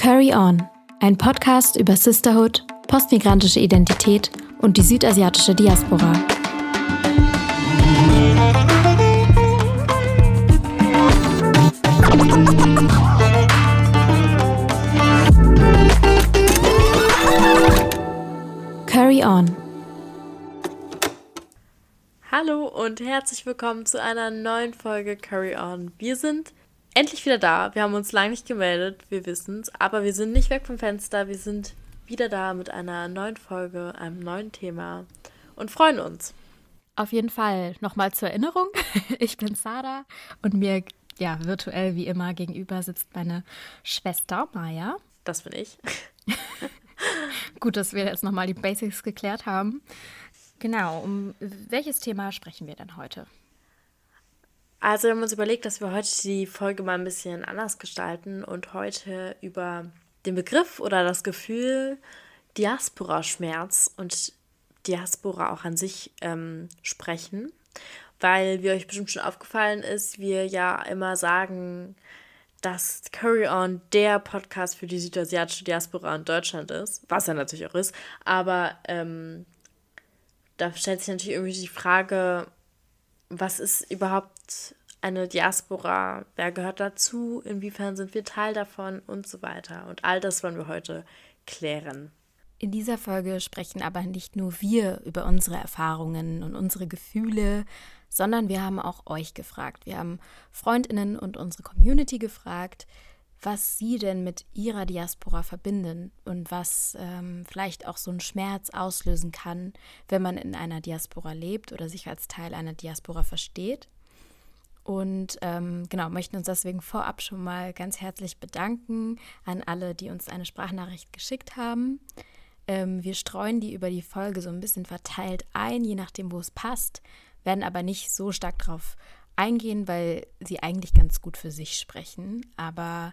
Curry On, ein Podcast über Sisterhood, postmigrantische Identität und die südasiatische Diaspora. Curry On. Hallo und herzlich willkommen zu einer neuen Folge Curry On. Wir sind endlich wieder da. Wir haben uns lange nicht gemeldet, wir wissen es, aber wir sind nicht weg vom Fenster. Wir sind wieder da mit einer neuen Folge, einem neuen Thema und freuen uns. Auf jeden Fall nochmal zur Erinnerung. Ich bin Sarah und mir ja virtuell wie immer gegenüber sitzt meine Schwester Maya. Das bin ich. Gut, dass wir jetzt nochmal die Basics geklärt haben. Genau, um welches Thema sprechen wir denn heute? Also wir haben uns überlegt, dass wir heute die Folge mal ein bisschen anders gestalten und heute über den Begriff oder das Gefühl Diaspora-Schmerz und Diaspora auch an sich ähm, sprechen, weil, wie euch bestimmt schon aufgefallen ist, wir ja immer sagen, dass Curry On der Podcast für die südasiatische Diaspora in Deutschland ist, was er natürlich auch ist, aber ähm, da stellt sich natürlich irgendwie die Frage, was ist überhaupt eine Diaspora? Wer gehört dazu? Inwiefern sind wir Teil davon? Und so weiter. Und all das wollen wir heute klären. In dieser Folge sprechen aber nicht nur wir über unsere Erfahrungen und unsere Gefühle, sondern wir haben auch euch gefragt. Wir haben Freundinnen und unsere Community gefragt, was sie denn mit ihrer Diaspora verbinden und was ähm, vielleicht auch so einen Schmerz auslösen kann, wenn man in einer Diaspora lebt oder sich als Teil einer Diaspora versteht. Und ähm, genau, möchten uns deswegen vorab schon mal ganz herzlich bedanken an alle, die uns eine Sprachnachricht geschickt haben. Ähm, wir streuen die über die Folge so ein bisschen verteilt ein, je nachdem, wo es passt, werden aber nicht so stark drauf eingehen, weil sie eigentlich ganz gut für sich sprechen. Aber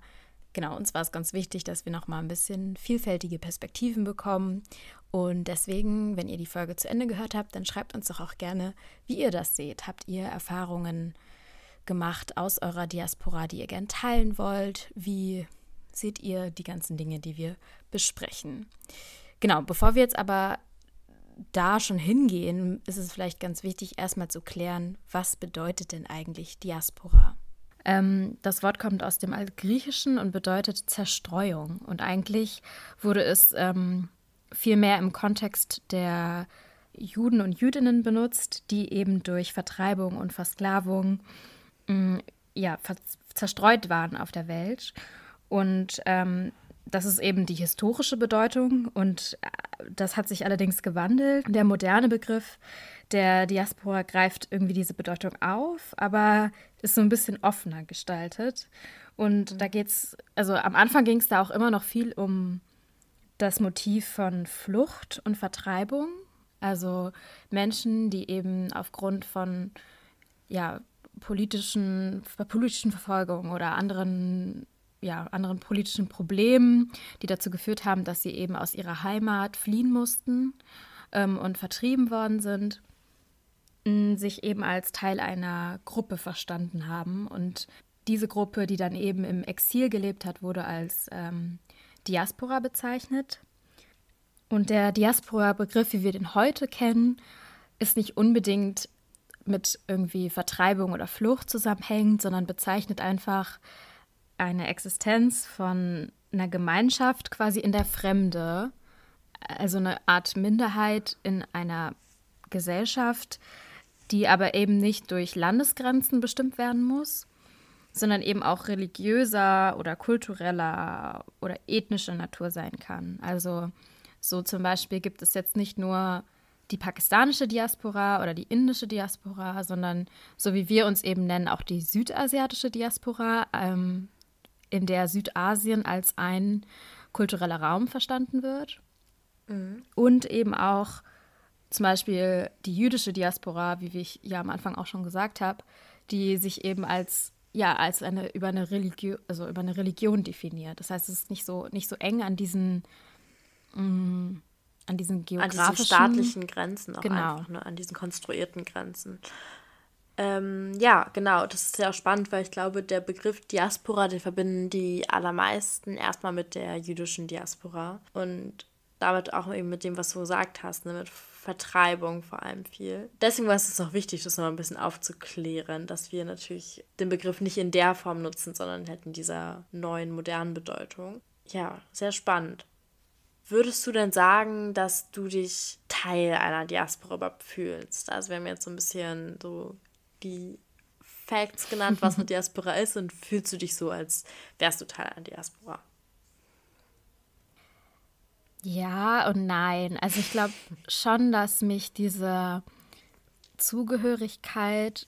genau, uns war es ganz wichtig, dass wir noch mal ein bisschen vielfältige Perspektiven bekommen. Und deswegen, wenn ihr die Folge zu Ende gehört habt, dann schreibt uns doch auch gerne, wie ihr das seht. Habt ihr Erfahrungen gemacht aus eurer Diaspora, die ihr gern teilen wollt? Wie seht ihr die ganzen Dinge, die wir besprechen? Genau, bevor wir jetzt aber da schon hingehen, ist es vielleicht ganz wichtig, erstmal zu klären, was bedeutet denn eigentlich Diaspora? Ähm, das Wort kommt aus dem Altgriechischen und bedeutet Zerstreuung. Und eigentlich wurde es ähm, viel mehr im Kontext der Juden und Jüdinnen benutzt, die eben durch Vertreibung und Versklavung mh, mm, ja, zerstreut waren auf der Welt. Und ähm, das ist eben die historische Bedeutung und äh, das hat sich allerdings gewandelt. Der moderne Begriff der Diaspora greift irgendwie diese Bedeutung auf, aber ist so ein bisschen offener gestaltet. Und da geht es, also am Anfang ging es da auch immer noch viel um das Motiv von Flucht und Vertreibung. Also Menschen, die eben aufgrund von ja, politischen, politischen Verfolgung oder anderen ja, anderen politischen Problemen, die dazu geführt haben, dass sie eben aus ihrer Heimat fliehen mussten ähm, und vertrieben worden sind, sich eben als Teil einer Gruppe verstanden haben. Und diese Gruppe, die dann eben im Exil gelebt hat, wurde als ähm, Diaspora bezeichnet. Und der Diaspora-Begriff, wie wir den heute kennen, ist nicht unbedingt mit irgendwie Vertreibung oder Flucht zusammenhängend, sondern bezeichnet einfach eine Existenz von einer Gemeinschaft quasi in der Fremde, also eine Art Minderheit in einer Gesellschaft, die aber eben nicht durch Landesgrenzen bestimmt werden muss, sondern eben auch religiöser oder kultureller oder ethnischer Natur sein kann. Also so zum Beispiel gibt es jetzt nicht nur die pakistanische Diaspora oder die indische Diaspora, sondern so wie wir uns eben nennen, auch die südasiatische Diaspora. Ähm, in der Südasien als ein kultureller Raum verstanden wird. Mhm. Und eben auch zum Beispiel die jüdische Diaspora, wie ich ja am Anfang auch schon gesagt habe, die sich eben als ja als eine über eine Religion also über eine Religion definiert. Das heißt, es ist nicht so nicht so eng an diesen mh, mm, an diesen geografischen an diesen staatlichen Grenzen auch genau. einfach, ne? an diesen konstruierten Grenzen. Ähm, ja, genau, das ist ja auch spannend, weil ich glaube, der Begriff Diaspora, den verbinden die allermeisten erstmal mit der jüdischen Diaspora und damit auch eben mit dem, was du gesagt hast, ne, mit Vertreibung vor allem viel. Deswegen war es auch wichtig, das noch ein bisschen aufzuklären, dass wir natürlich den Begriff nicht in der Form nutzen, sondern halt in dieser neuen, modernen Bedeutung. Ja, sehr spannend. Würdest du denn sagen, dass du dich Teil einer Diaspora überhaupt fühlst? Also wir haben jetzt so ein bisschen so die Facts genannt, was eine Diaspora ist und fühlst du dich so, als wärst du Teil einer Diaspora? Ja und nein. Also ich glaube schon, dass mich diese Zugehörigkeit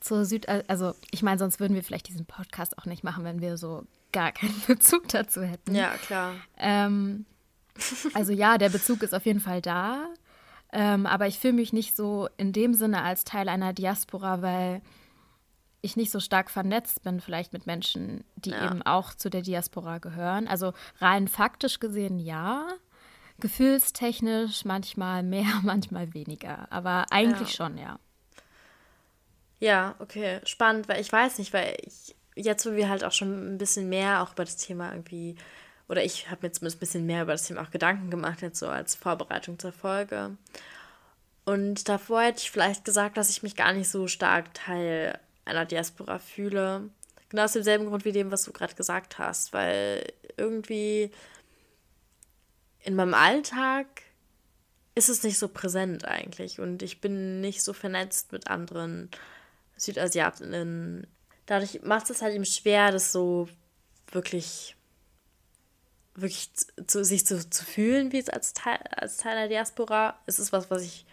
zur Süd... Also ich meine, sonst würden wir vielleicht diesen Podcast auch nicht machen, wenn wir so gar keinen Bezug dazu hätten. Ja, klar. Ähm, also ja, der Bezug ist auf jeden Fall da. Ähm, aber ich fühle mich nicht so in dem Sinne als Teil einer Diaspora, weil ich nicht so stark vernetzt bin, vielleicht mit Menschen, die ja. eben auch zu der Diaspora gehören. Also rein faktisch gesehen ja. Gefühlstechnisch manchmal mehr, manchmal weniger. Aber eigentlich ja. schon, ja. Ja, okay. Spannend, weil ich weiß nicht, weil ich jetzt, wo wir halt auch schon ein bisschen mehr auch über das Thema irgendwie oder ich habe mir zumindest ein bisschen mehr über das Thema auch Gedanken gemacht, jetzt so als Vorbereitung zur Folge. Und davor hätte ich vielleicht gesagt, dass ich mich gar nicht so stark Teil einer Diaspora fühle. Genau aus demselben Grund wie dem, was du gerade gesagt hast, weil irgendwie in meinem Alltag ist es nicht so präsent eigentlich und ich bin nicht so vernetzt mit anderen Südasiatinnen. Dadurch macht es halt eben schwer, das so wirklich wirklich zu, sich zu, zu fühlen, wie es als Teil, als Teil der Diaspora. Es ist was, was ich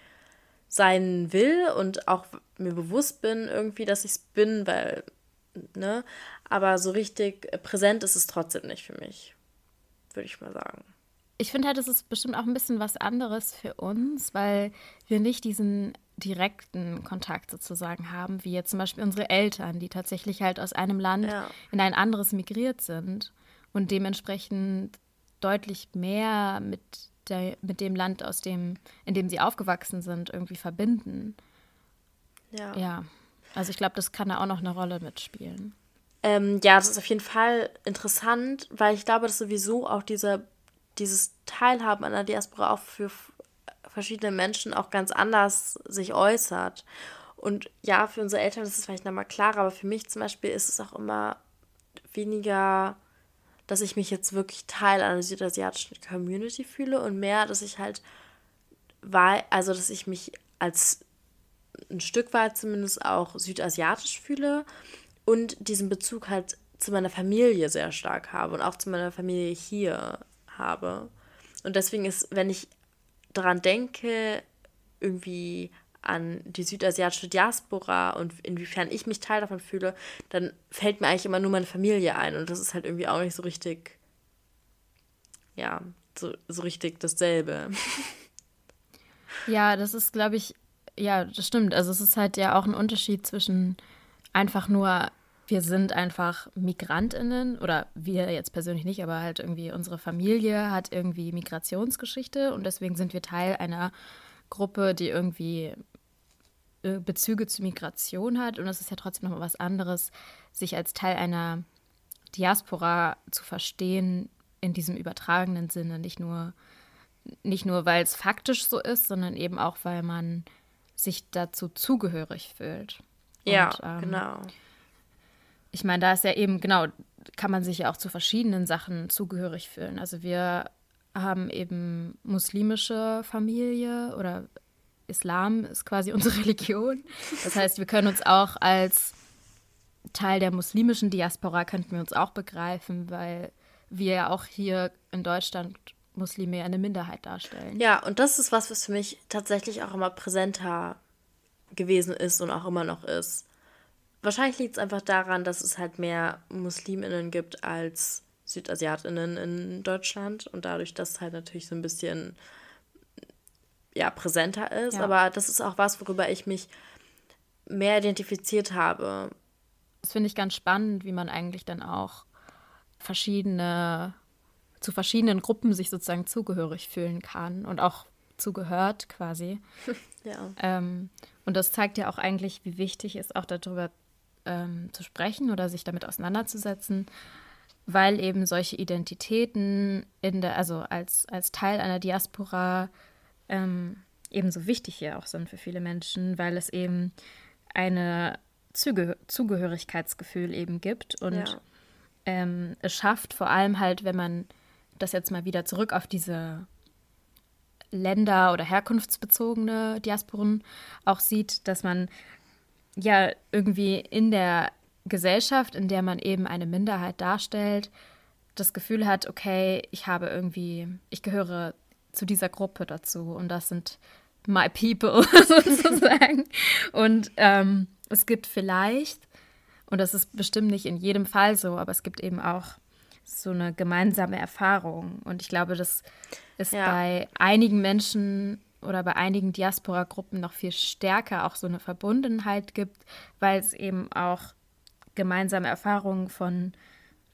sein will und auch mir bewusst bin irgendwie, dass ich es bin, weil, ne, aber so richtig präsent ist es trotzdem nicht für mich, würde ich mal sagen. Ich finde halt, es ist bestimmt auch ein bisschen was anderes für uns, weil wir nicht diesen direkten Kontakt sozusagen haben, wie jetzt zum Beispiel unsere Eltern, die tatsächlich halt aus einem Land ja. in ein anderes migriert sind und dementsprechend deutlich mehr mit, der, mit dem Land, aus dem, in dem sie aufgewachsen sind, irgendwie verbinden. Ja. Ja. Also ich glaube, das kann da auch noch eine Rolle mitspielen. Ähm, ja, das ist auf jeden Fall interessant, weil ich glaube, dass sowieso auch dieser, dieses Teilhaben an der Diaspora auch für verschiedene Menschen auch ganz anders sich äußert. Und ja, für unsere Eltern ist es vielleicht nochmal klarer, aber für mich zum Beispiel ist es auch immer weniger dass ich mich jetzt wirklich Teil einer südasiatischen Community fühle und mehr, dass ich halt also dass ich mich als ein Stück weit zumindest auch südasiatisch fühle und diesen Bezug halt zu meiner Familie sehr stark habe und auch zu meiner Familie hier habe. Und deswegen ist, wenn ich daran denke, irgendwie an die südasiatische Diaspora und inwiefern ich mich Teil davon fühle, dann fällt mir eigentlich immer nur meine Familie ein. Und das ist halt irgendwie auch nicht so richtig, ja, so, so richtig dasselbe. Ja, das ist, glaube ich, ja, das stimmt. Also es ist halt ja auch ein Unterschied zwischen einfach nur, wir sind einfach Migrantinnen oder wir jetzt persönlich nicht, aber halt irgendwie unsere Familie hat irgendwie Migrationsgeschichte und deswegen sind wir Teil einer Gruppe, die irgendwie äh, Bezüge zu Migration hat. Und es ist ja trotzdem noch mal was anderes, sich als Teil einer Diaspora zu verstehen in diesem übertragenen Sinne. Nicht nur, nicht nur weil es faktisch so ist, sondern eben auch, weil man sich dazu zugehörig fühlt. Ja, ähm, genau. Ich meine, da ist ja eben, genau, kann man sich ja auch zu verschiedenen Sachen zugehörig fühlen. Also wir haben eben muslimische Familie oder Islam ist quasi unsere Religion. Das heißt, wir können uns auch als Teil der muslimischen Diaspora könnten wir uns auch begreifen, weil wir ja auch hier in Deutschland Muslime eine Minderheit darstellen. Ja, und das ist was, was für mich tatsächlich auch immer präsenter gewesen ist und auch immer noch ist. Wahrscheinlich liegt es einfach daran, dass es halt mehr Musliminnen gibt als Südasiatinnen in Deutschland und dadurch, dass halt natürlich so ein bisschen ja, präsenter ist. Ja. Aber das ist auch was, worüber ich mich mehr identifiziert habe. Das finde ich ganz spannend, wie man eigentlich dann auch verschiedene, zu verschiedenen Gruppen sich sozusagen zugehörig fühlen kann und auch zugehört quasi. ja. Ähm, und das zeigt ja auch eigentlich, wie wichtig es auch darüber ähm, zu sprechen oder sich damit auseinanderzusetzen, weil eben solche Identitäten in der, also als, als Teil einer Diaspora ähm, ebenso wichtig hier auch sind für viele Menschen, weil es eben eine Zuge Zugehörigkeitsgefühl eben gibt und ja. ähm, es schafft vor allem halt, wenn man das jetzt mal wieder zurück auf diese Länder- oder herkunftsbezogene Diasporen auch sieht, dass man ja irgendwie in der Gesellschaft, in der man eben eine Minderheit darstellt, das Gefühl hat, okay, ich habe irgendwie, ich gehöre zu dieser Gruppe dazu und das sind my people sozusagen. Und ähm, es gibt vielleicht, und das ist bestimmt nicht in jedem Fall so, aber es gibt eben auch so eine gemeinsame Erfahrung. Und ich glaube, dass es ja. bei einigen Menschen oder bei einigen Diaspora-Gruppen noch viel stärker auch so eine Verbundenheit gibt, weil es eben auch gemeinsame Erfahrungen von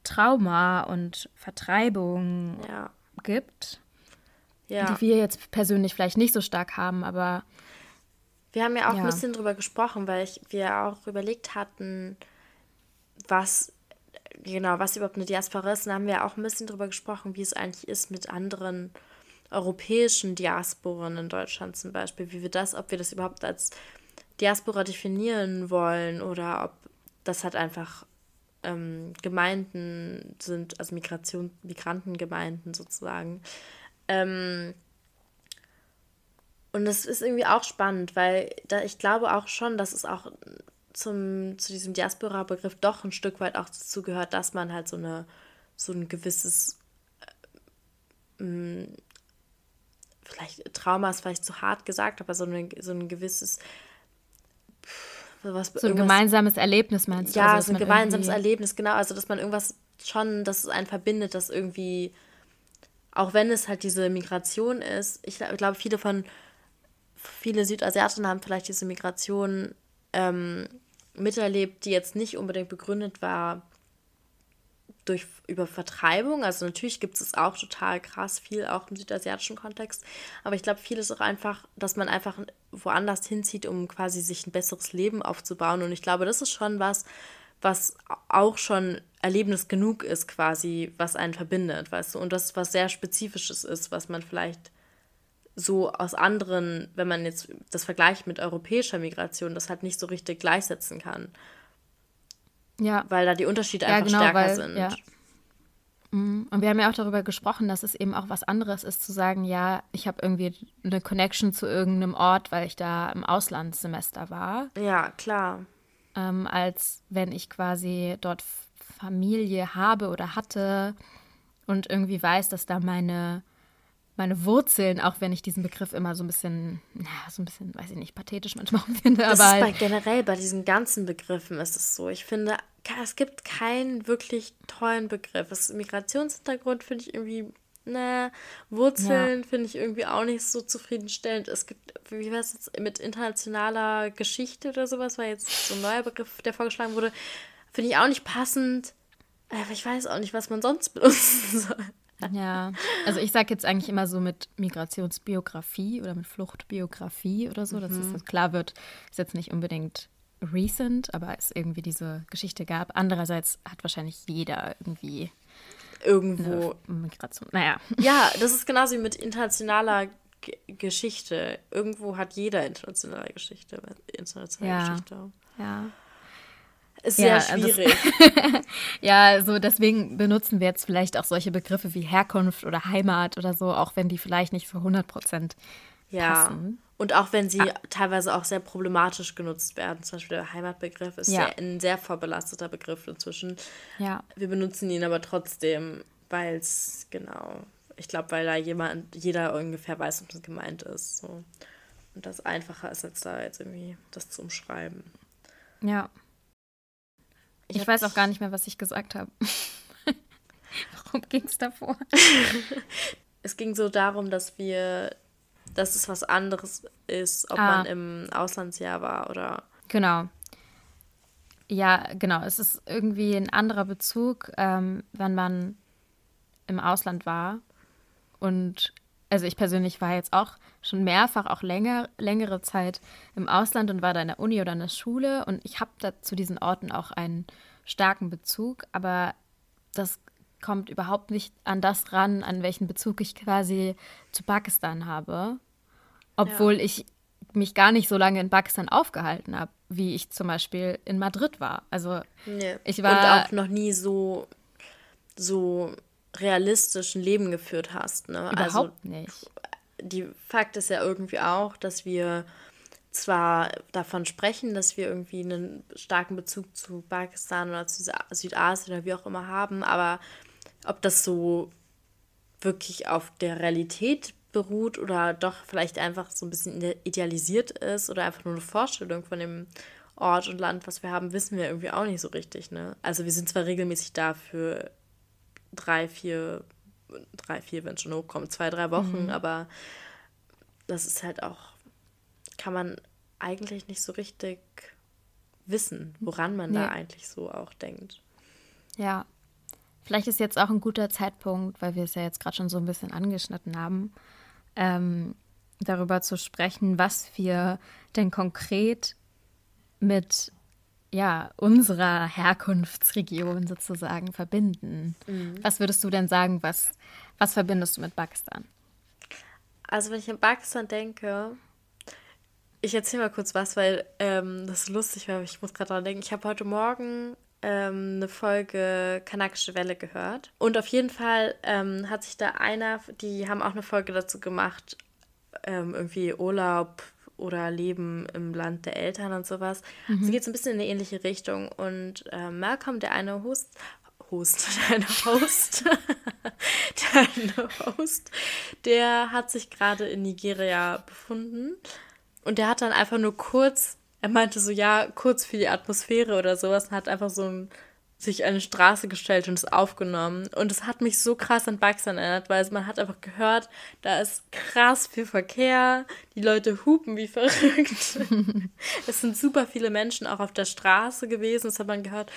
Trauma und Vertreibung ja. gibt, ja. die wir jetzt persönlich vielleicht nicht so stark haben, aber wir haben ja auch ja. ein bisschen drüber gesprochen, weil ich, wir auch überlegt hatten, was genau, was überhaupt eine Diaspora ist. Und da haben wir auch ein bisschen drüber gesprochen, wie es eigentlich ist mit anderen europäischen Diasporen in Deutschland zum Beispiel, wie wir das, ob wir das überhaupt als Diaspora definieren wollen oder ob das halt einfach ähm, Gemeinden sind, also Migration, Migrantengemeinden sozusagen. Ähm, und das ist irgendwie auch spannend, weil da, ich glaube auch schon, dass es auch zum, zu diesem Diaspora-Begriff doch ein Stück weit auch dazu dass man halt so eine so ein gewisses äh, vielleicht Trauma ist vielleicht zu hart gesagt, aber so, eine, so ein gewisses was, so ein gemeinsames Erlebnis meinst du? Ja, also, so ein gemeinsames Erlebnis, genau. Also, dass man irgendwas schon, dass es einen verbindet, dass irgendwie, auch wenn es halt diese Migration ist, ich glaube, viele von, viele Südasiaten haben vielleicht diese Migration ähm, miterlebt, die jetzt nicht unbedingt begründet war durch über Vertreibung. Also natürlich gibt es auch total krass viel, auch im südasiatischen Kontext. Aber ich glaube, viel ist auch einfach, dass man einfach woanders hinzieht, um quasi sich ein besseres Leben aufzubauen. Und ich glaube, das ist schon was, was auch schon Erlebnis genug ist, quasi, was einen verbindet, weißt du. Und das was sehr Spezifisches ist, was man vielleicht so aus anderen, wenn man jetzt das vergleicht mit europäischer Migration, das halt nicht so richtig gleichsetzen kann. Ja. Weil da die Unterschiede ja, einfach genau, stärker weil, sind. Ja. Mhm. Und wir haben ja auch darüber gesprochen, dass es eben auch was anderes ist, zu sagen, ja, ich habe irgendwie eine Connection zu irgendeinem Ort, weil ich da im Auslandssemester war. Ja, klar. Ähm, als wenn ich quasi dort Familie habe oder hatte und irgendwie weiß, dass da meine meine Wurzeln, auch wenn ich diesen Begriff immer so ein bisschen, na, so ein bisschen, weiß ich nicht, pathetisch manchmal finde. Das aber ist bei, generell bei diesen ganzen Begriffen ist es so. Ich finde, es gibt keinen wirklich tollen Begriff. Das Migrationshintergrund finde ich irgendwie, na, Wurzeln ja. finde ich irgendwie auch nicht so zufriedenstellend. Es gibt, wie war es jetzt mit internationaler Geschichte oder sowas, war jetzt so ein neuer Begriff, der vorgeschlagen wurde, finde ich auch nicht passend. Aber ich weiß auch nicht, was man sonst benutzen soll. Ja, also ich sage jetzt eigentlich immer so mit Migrationsbiografie oder mit Fluchtbiografie oder so, mhm. dass es klar wird, ist jetzt nicht unbedingt recent, aber es irgendwie diese Geschichte gab. Andererseits hat wahrscheinlich jeder irgendwie irgendwo Migration. Naja. Ja, das ist genauso wie mit internationaler G Geschichte. Irgendwo hat jeder internationale Geschichte. Internationale ja. Geschichte. Ja. Ist ja, sehr schwierig. ja, so deswegen benutzen wir jetzt vielleicht auch solche Begriffe wie Herkunft oder Heimat oder so, auch wenn die vielleicht nicht für 100 Prozent ja. passen. Und auch wenn sie ah. teilweise auch sehr problematisch genutzt werden. Zum Beispiel der Heimatbegriff ist ja. sehr, ein sehr vorbelasteter Begriff inzwischen. Ja. Wir benutzen ihn aber trotzdem, weil es, genau, ich glaube, weil da jemand, jeder ungefähr weiß, was gemeint ist. So. Und das einfacher ist, als da jetzt irgendwie das zu umschreiben. Ja. Ich, ich weiß auch gar nicht mehr, was ich gesagt habe. Warum ging es davor? es ging so darum, dass wir, dass es was anderes ist, ob ah. man im Auslandsjahr war oder. Genau. Ja, genau. Es ist irgendwie ein anderer Bezug, ähm, wenn man im Ausland war. Und also ich persönlich war jetzt auch schon mehrfach, auch länger, längere Zeit im Ausland und war da in der Uni oder in der Schule und ich habe da zu diesen Orten auch einen starken Bezug, aber das kommt überhaupt nicht an das ran, an welchen Bezug ich quasi zu Pakistan habe, obwohl ja. ich mich gar nicht so lange in Pakistan aufgehalten habe, wie ich zum Beispiel in Madrid war. Also nee. ich war und auch noch nie so so realistischen Leben geführt hast. Ne? Also überhaupt also, nicht. Die Fakt ist ja irgendwie auch, dass wir zwar davon sprechen, dass wir irgendwie einen starken Bezug zu Pakistan oder zu Südasien oder wie auch immer haben, aber ob das so wirklich auf der Realität beruht oder doch vielleicht einfach so ein bisschen idealisiert ist oder einfach nur eine Vorstellung von dem Ort und Land, was wir haben, wissen wir irgendwie auch nicht so richtig. Ne? Also wir sind zwar regelmäßig da für drei, vier, drei, vier, wenn es schon hochkommt, zwei, drei Wochen, mhm. aber das ist halt auch, kann man eigentlich nicht so richtig wissen, woran man nee. da eigentlich so auch denkt. Ja, vielleicht ist jetzt auch ein guter Zeitpunkt, weil wir es ja jetzt gerade schon so ein bisschen angeschnitten haben, ähm, darüber zu sprechen, was wir denn konkret mit ja, unserer Herkunftsregion sozusagen verbinden. Mhm. Was würdest du denn sagen, was, was verbindest du mit Pakistan? Also wenn ich an Pakistan denke, ich erzähle mal kurz was, weil ähm, das ist lustig, weil ich muss gerade daran denken. Ich habe heute Morgen ähm, eine Folge Kanakische Welle gehört. Und auf jeden Fall ähm, hat sich da einer, die haben auch eine Folge dazu gemacht, ähm, irgendwie Urlaub oder Leben im Land der Eltern und sowas. Mhm. Also geht so ein bisschen in eine ähnliche Richtung. Und äh, Malcolm, der eine Host, Host, der eine Host, der eine Host, der hat sich gerade in Nigeria befunden. Und der hat dann einfach nur kurz, er meinte so, ja, kurz für die Atmosphäre oder sowas, und hat einfach so ein sich eine Straße gestellt und es aufgenommen. Und es hat mich so krass an Pakistan erinnert, weil man hat einfach gehört, da ist krass viel Verkehr, die Leute hupen wie verrückt. es sind super viele Menschen auch auf der Straße gewesen, das hat man gehört.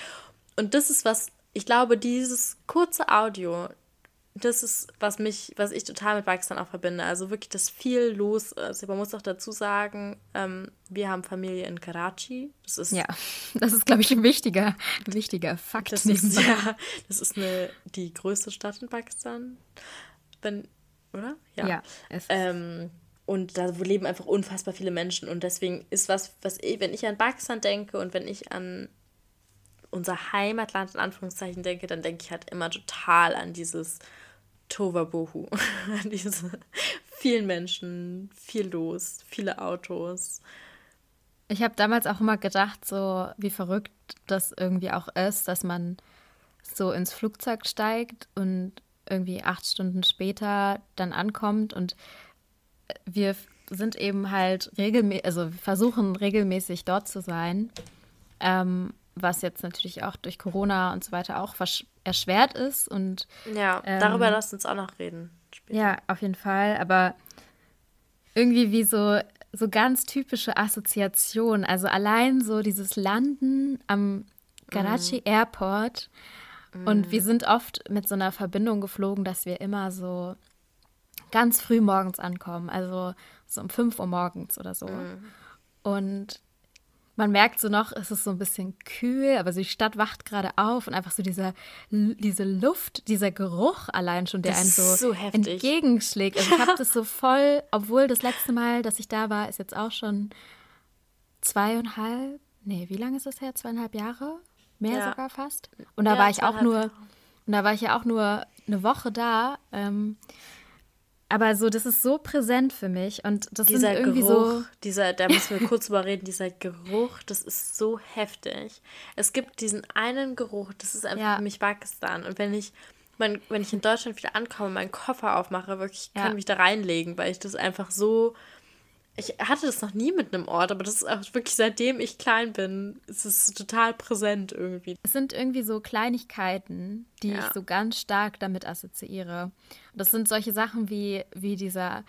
Und das ist was, ich glaube, dieses kurze Audio, das ist, was mich, was ich total mit Pakistan auch verbinde. Also wirklich, dass viel los ist. Man muss auch dazu sagen, ähm, wir haben Familie in Karachi. Das ist, ja, das ist, glaube ich, ein wichtiger, ein wichtiger Fakt. Das ist, ja, das ist eine, die größte Stadt in Pakistan. Wenn, oder? Ja. ja ähm, und da leben einfach unfassbar viele Menschen. Und deswegen ist was, was ich, wenn ich an Pakistan denke und wenn ich an unser Heimatland in Anführungszeichen denke, dann denke ich halt immer total an dieses Tovabohu. Diese vielen Menschen, viel los, viele Autos. Ich habe damals auch immer gedacht, so wie verrückt das irgendwie auch ist, dass man so ins Flugzeug steigt und irgendwie acht Stunden später dann ankommt und wir sind eben halt regelmäßig, also versuchen regelmäßig dort zu sein, ähm, was jetzt natürlich auch durch Corona und so weiter auch erschwert ist. Und, ja, ähm, darüber lasst uns auch noch reden. Später. Ja, auf jeden Fall. Aber irgendwie wie so, so ganz typische Assoziation. Also allein so dieses Landen am Karachi mm. Airport. Mm. Und wir sind oft mit so einer Verbindung geflogen, dass wir immer so ganz früh morgens ankommen. Also so um 5 Uhr morgens oder so. Mm. Und man merkt so noch, es ist so ein bisschen kühl, aber so die Stadt wacht gerade auf und einfach so dieser, diese Luft, dieser Geruch allein schon, der das einen so, so entgegenschlägt. Also ich habe das so voll, obwohl das letzte Mal, dass ich da war, ist jetzt auch schon zweieinhalb, nee, wie lange ist das her? Zweieinhalb Jahre? Mehr ja. sogar fast. Und da ja, war ich auch nur, und da war ich ja auch nur eine Woche da. Ähm, aber so, das ist so präsent für mich und das sind irgendwie Geruch, so. Dieser, da müssen wir kurz drüber reden, dieser Geruch, das ist so heftig. Es gibt diesen einen Geruch, das ist einfach ja. für mich Pakistan. Und wenn ich, mein, wenn ich in Deutschland wieder ankomme, meinen Koffer aufmache, wirklich, ja. kann mich da reinlegen, weil ich das einfach so ich hatte das noch nie mit einem Ort, aber das ist auch wirklich seitdem ich klein bin, ist es total präsent irgendwie. Es sind irgendwie so Kleinigkeiten, die ja. ich so ganz stark damit assoziiere. Und das sind solche Sachen wie, wie dieser,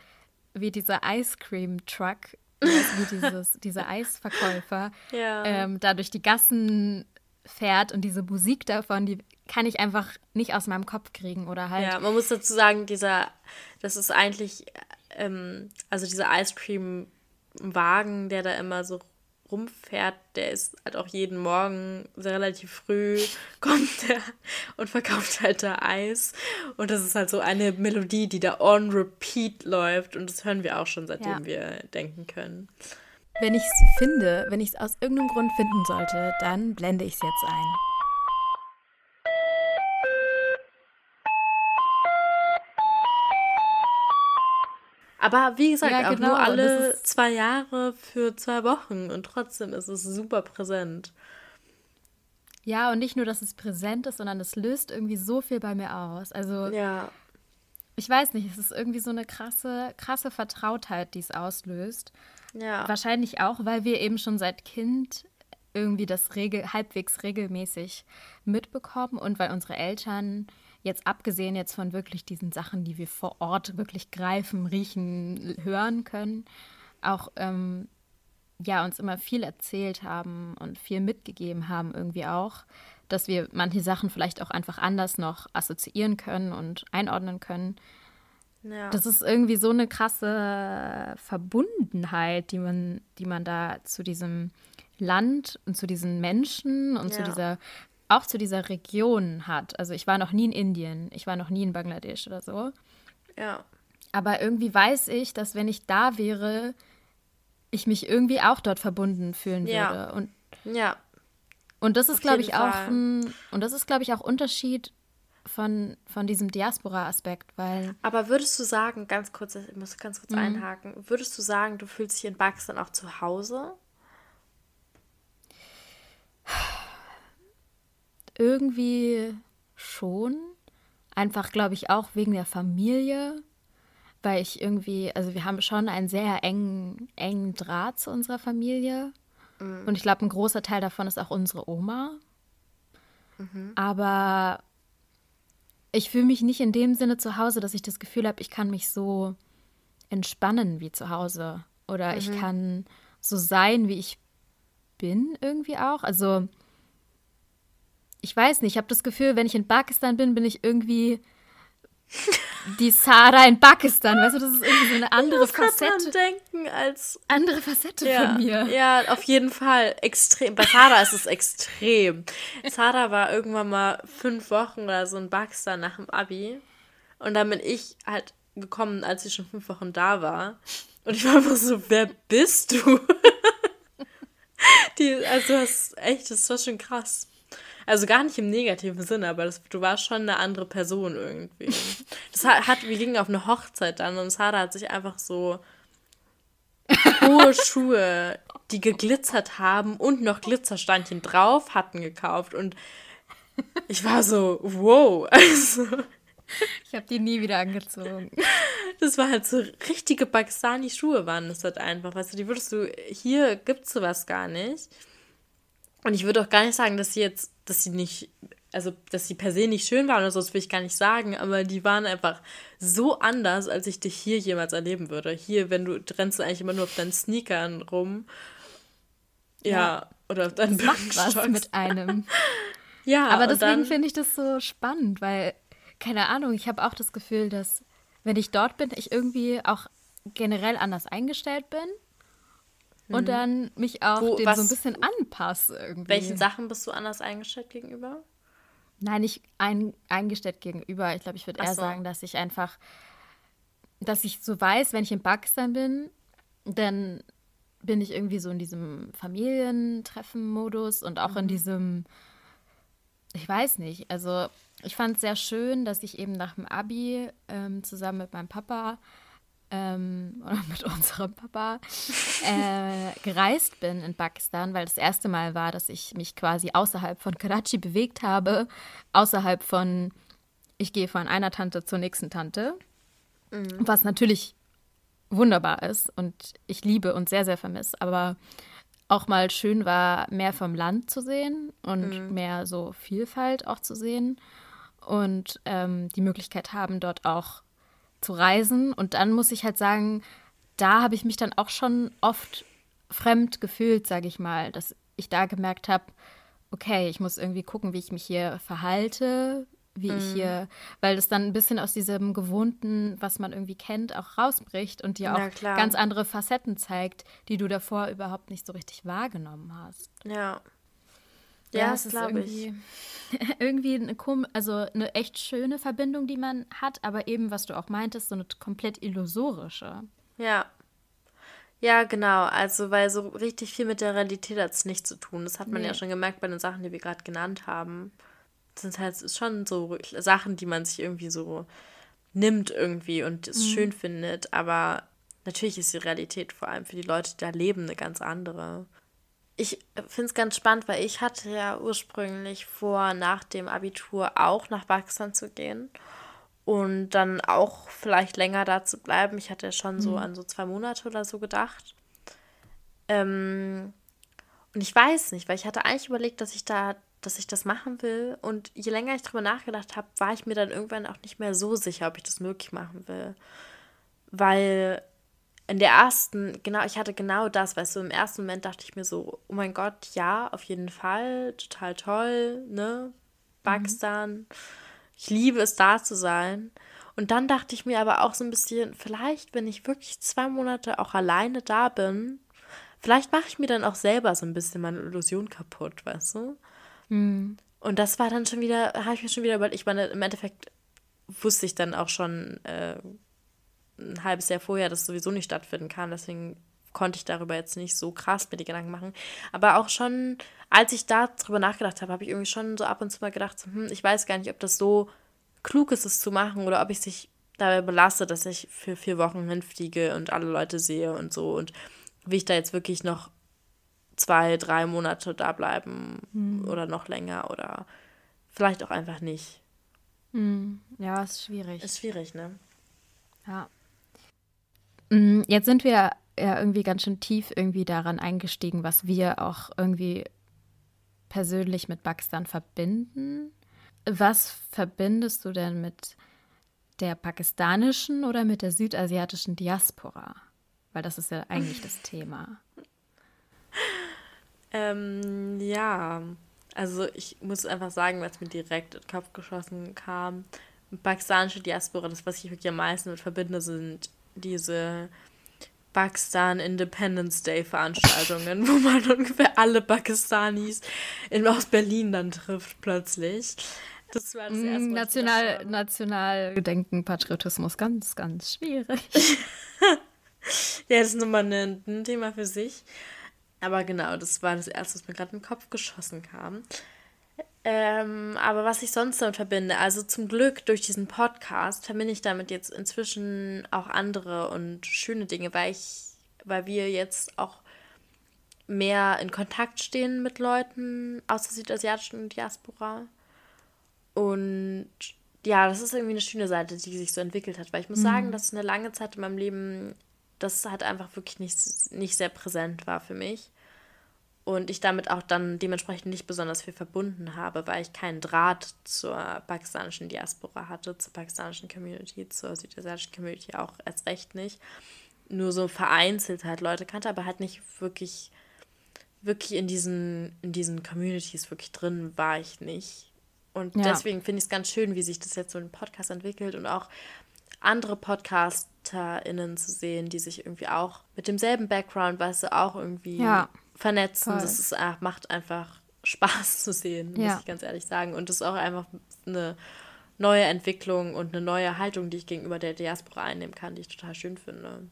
wie dieser Ice Cream Truck, wie dieses, dieser Eisverkäufer, ja. ähm, da durch die Gassen fährt und diese Musik davon, die kann ich einfach nicht aus meinem Kopf kriegen oder halt. Ja, man muss dazu sagen, dieser, das ist eigentlich, ähm, also dieser Ice Cream Wagen, der da immer so rumfährt, der ist halt auch jeden Morgen sehr relativ früh, kommt der und verkauft halt da Eis. Und das ist halt so eine Melodie, die da on repeat läuft. Und das hören wir auch schon, seitdem ja. wir denken können. Wenn ich es finde, wenn ich es aus irgendeinem Grund finden sollte, dann blende ich es jetzt ein. Aber wie gesagt, ja, genau. auch nur alle zwei Jahre für zwei Wochen und trotzdem ist es super präsent. Ja, und nicht nur, dass es präsent ist, sondern es löst irgendwie so viel bei mir aus. Also, ja. ich weiß nicht, es ist irgendwie so eine krasse, krasse Vertrautheit, die es auslöst. Ja. Wahrscheinlich auch, weil wir eben schon seit Kind irgendwie das regel halbwegs regelmäßig mitbekommen und weil unsere Eltern jetzt abgesehen jetzt von wirklich diesen Sachen, die wir vor Ort wirklich greifen, riechen, hören können, auch ähm, ja uns immer viel erzählt haben und viel mitgegeben haben irgendwie auch, dass wir manche Sachen vielleicht auch einfach anders noch assoziieren können und einordnen können. Ja. Das ist irgendwie so eine krasse Verbundenheit, die man, die man da zu diesem Land und zu diesen Menschen und ja. zu dieser, auch zu dieser Region hat. Also ich war noch nie in Indien, ich war noch nie in Bangladesch oder so. Ja. Aber irgendwie weiß ich, dass wenn ich da wäre, ich mich irgendwie auch dort verbunden fühlen ja. würde. Und, ja. Und das ist, glaube ich, Fall. auch ein, und das ist, glaube ich, auch Unterschied von, von diesem Diaspora-Aspekt, weil. Aber würdest du sagen, ganz kurz, ich muss ganz kurz mhm. einhaken, würdest du sagen, du fühlst dich in Pakistan auch zu Hause? Irgendwie schon. Einfach, glaube ich, auch wegen der Familie, weil ich irgendwie, also wir haben schon einen sehr engen, engen Draht zu unserer Familie. Mhm. Und ich glaube, ein großer Teil davon ist auch unsere Oma. Mhm. Aber ich fühle mich nicht in dem Sinne zu Hause, dass ich das Gefühl habe, ich kann mich so entspannen wie zu Hause. Oder mhm. ich kann so sein, wie ich bin, irgendwie auch. Also, ich weiß nicht, ich habe das Gefühl, wenn ich in Pakistan bin, bin ich irgendwie die Sarah in Pakistan, weißt du, das ist irgendwie so eine andere ich Facette. denken als andere Facette ja, von mir. Ja, auf jeden Fall extrem. Bei Sarah ist es extrem. Sarah war irgendwann mal fünf Wochen oder so in Pakistan nach dem Abi und dann bin ich halt gekommen, als sie schon fünf Wochen da war und ich war einfach so, wer bist du? Die, also das ist echt, das war schon krass. Also gar nicht im negativen Sinne, aber das, du warst schon eine andere Person irgendwie. Das hat, hat, wir gingen auf eine Hochzeit dann und Sarah hat sich einfach so hohe Schuhe, die geglitzert haben und noch Glitzersteinchen drauf hatten, gekauft. Und ich war so, wow. Also, ich habe die nie wieder angezogen. Das war halt so richtige Pakistani-Schuhe waren das halt einfach. Weißt du, die würdest du, hier gibt's sowas gar nicht. Und ich würde auch gar nicht sagen, dass sie jetzt dass sie nicht, also dass sie per se nicht schön waren oder so, das will ich gar nicht sagen, aber die waren einfach so anders, als ich dich hier jemals erleben würde. Hier, wenn du rennst du eigentlich immer nur auf deinen Sneakern rum. Ja, ja. oder auf deinen macht was mit einem. ja, aber deswegen finde ich das so spannend, weil keine Ahnung, ich habe auch das Gefühl, dass wenn ich dort bin, ich irgendwie auch generell anders eingestellt bin und mhm. dann mich auch Wo, dem was, so ein bisschen anpasse irgendwie. Welchen Sachen bist du anders eingestellt gegenüber? Nein, nicht ein, eingestellt gegenüber. Ich glaube, ich würde eher so. sagen, dass ich einfach, dass ich so weiß, wenn ich in Pakistan bin, dann bin ich irgendwie so in diesem Familientreffen-Modus und auch mhm. in diesem, ich weiß nicht, also ich fand es sehr schön, dass ich eben nach dem Abi ähm, zusammen mit meinem Papa ähm, oder mit unserem Papa äh, gereist bin in Pakistan, weil das erste Mal war, dass ich mich quasi außerhalb von Karachi bewegt habe, außerhalb von, ich gehe von einer Tante zur nächsten Tante, mhm. was natürlich wunderbar ist und ich liebe und sehr, sehr vermisse, aber auch mal schön war, mehr vom Land zu sehen und mhm. mehr so Vielfalt auch zu sehen und ähm, die Möglichkeit haben, dort auch zu reisen. Und dann muss ich halt sagen, da habe ich mich dann auch schon oft fremd gefühlt, sage ich mal, dass ich da gemerkt habe, okay, ich muss irgendwie gucken, wie ich mich hier verhalte, wie mhm. ich hier, weil das dann ein bisschen aus diesem Gewohnten, was man irgendwie kennt, auch rausbricht und dir auch ganz andere Facetten zeigt, die du davor überhaupt nicht so richtig wahrgenommen hast. Ja. Ja, ja das glaube ich. irgendwie eine, also eine echt schöne Verbindung, die man hat, aber eben, was du auch meintest, so eine komplett illusorische. Ja. Ja, genau. Also, weil so richtig viel mit der Realität hat es nichts zu tun. Das hat man nee. ja schon gemerkt bei den Sachen, die wir gerade genannt haben. Das sind halt schon so Sachen, die man sich irgendwie so nimmt irgendwie und es mhm. schön findet. Aber natürlich ist die Realität vor allem für die Leute, die da leben, eine ganz andere. Ich finde es ganz spannend, weil ich hatte ja ursprünglich vor, nach dem Abitur auch nach Pakistan zu gehen und dann auch vielleicht länger da zu bleiben. Ich hatte schon so mhm. an so zwei Monate oder so gedacht. Ähm, und ich weiß nicht, weil ich hatte eigentlich überlegt, dass ich da, dass ich das machen will. Und je länger ich drüber nachgedacht habe, war ich mir dann irgendwann auch nicht mehr so sicher, ob ich das möglich machen will. Weil in der ersten, genau, ich hatte genau das, weißt du, im ersten Moment dachte ich mir so, oh mein Gott, ja, auf jeden Fall, total toll, ne? Pakistan. Mhm ich liebe es, da zu sein. Und dann dachte ich mir aber auch so ein bisschen, vielleicht, wenn ich wirklich zwei Monate auch alleine da bin, vielleicht mache ich mir dann auch selber so ein bisschen meine Illusion kaputt, weißt du? Mhm. Und das war dann schon wieder, habe ich mir schon wieder überlegt, ich meine, im Endeffekt wusste ich dann auch schon äh, ein halbes Jahr vorher, dass es sowieso nicht stattfinden kann. Deswegen konnte ich darüber jetzt nicht so krass mir die Gedanken machen. Aber auch schon, als ich darüber nachgedacht habe, habe ich irgendwie schon so ab und zu mal gedacht, hm, ich weiß gar nicht, ob das so klug ist, es zu machen oder ob ich sich dabei belasse, dass ich für vier Wochen hinfliege und alle Leute sehe und so und wie ich da jetzt wirklich noch zwei, drei Monate da bleiben mhm. oder noch länger oder vielleicht auch einfach nicht. Mhm. Ja, ist schwierig. Ist schwierig, ne? Ja. Hm, jetzt sind wir ja irgendwie ganz schön tief irgendwie daran eingestiegen, was wir auch irgendwie persönlich mit Pakistan verbinden. Was verbindest du denn mit der pakistanischen oder mit der südasiatischen Diaspora? Weil das ist ja eigentlich das Thema. Ähm, ja, also ich muss einfach sagen, was mir direkt in den Kopf geschossen kam. Pakistanische Diaspora, das, was ich wirklich am meisten mit verbinde, sind diese Pakistan Independence Day Veranstaltungen, wo man ungefähr alle Pakistanis in, aus Berlin dann trifft plötzlich. Das war das erste National, Nationalgedenken, Patriotismus, ganz, ganz schwierig. ja, das ist nochmal ein, ein Thema für sich. Aber genau, das war das erste, was mir gerade in den Kopf geschossen kam. Ähm, aber was ich sonst damit verbinde, also zum Glück durch diesen Podcast verbinde ich damit jetzt inzwischen auch andere und schöne Dinge, weil ich, weil wir jetzt auch mehr in Kontakt stehen mit Leuten aus der südasiatischen Diaspora. Und ja, das ist irgendwie eine schöne Seite, die sich so entwickelt hat, weil ich muss mhm. sagen, dass eine lange Zeit in meinem Leben das halt einfach wirklich nicht, nicht sehr präsent war für mich und ich damit auch dann dementsprechend nicht besonders viel verbunden habe, weil ich keinen Draht zur pakistanischen Diaspora hatte, zur pakistanischen Community, zur südasiatischen Community auch erst recht nicht. Nur so vereinzelt halt Leute kannte, aber halt nicht wirklich, wirklich in diesen, in diesen Communities wirklich drin war ich nicht. Und ja. deswegen finde ich es ganz schön, wie sich das jetzt so ein Podcast entwickelt und auch andere PodcasterInnen zu sehen, die sich irgendwie auch mit demselben Background, weißt du, auch irgendwie ja vernetzen. Voll. Das ist, ach, macht einfach Spaß zu sehen, muss ja. ich ganz ehrlich sagen. Und das ist auch einfach eine neue Entwicklung und eine neue Haltung, die ich gegenüber der Diaspora einnehmen kann, die ich total schön finde.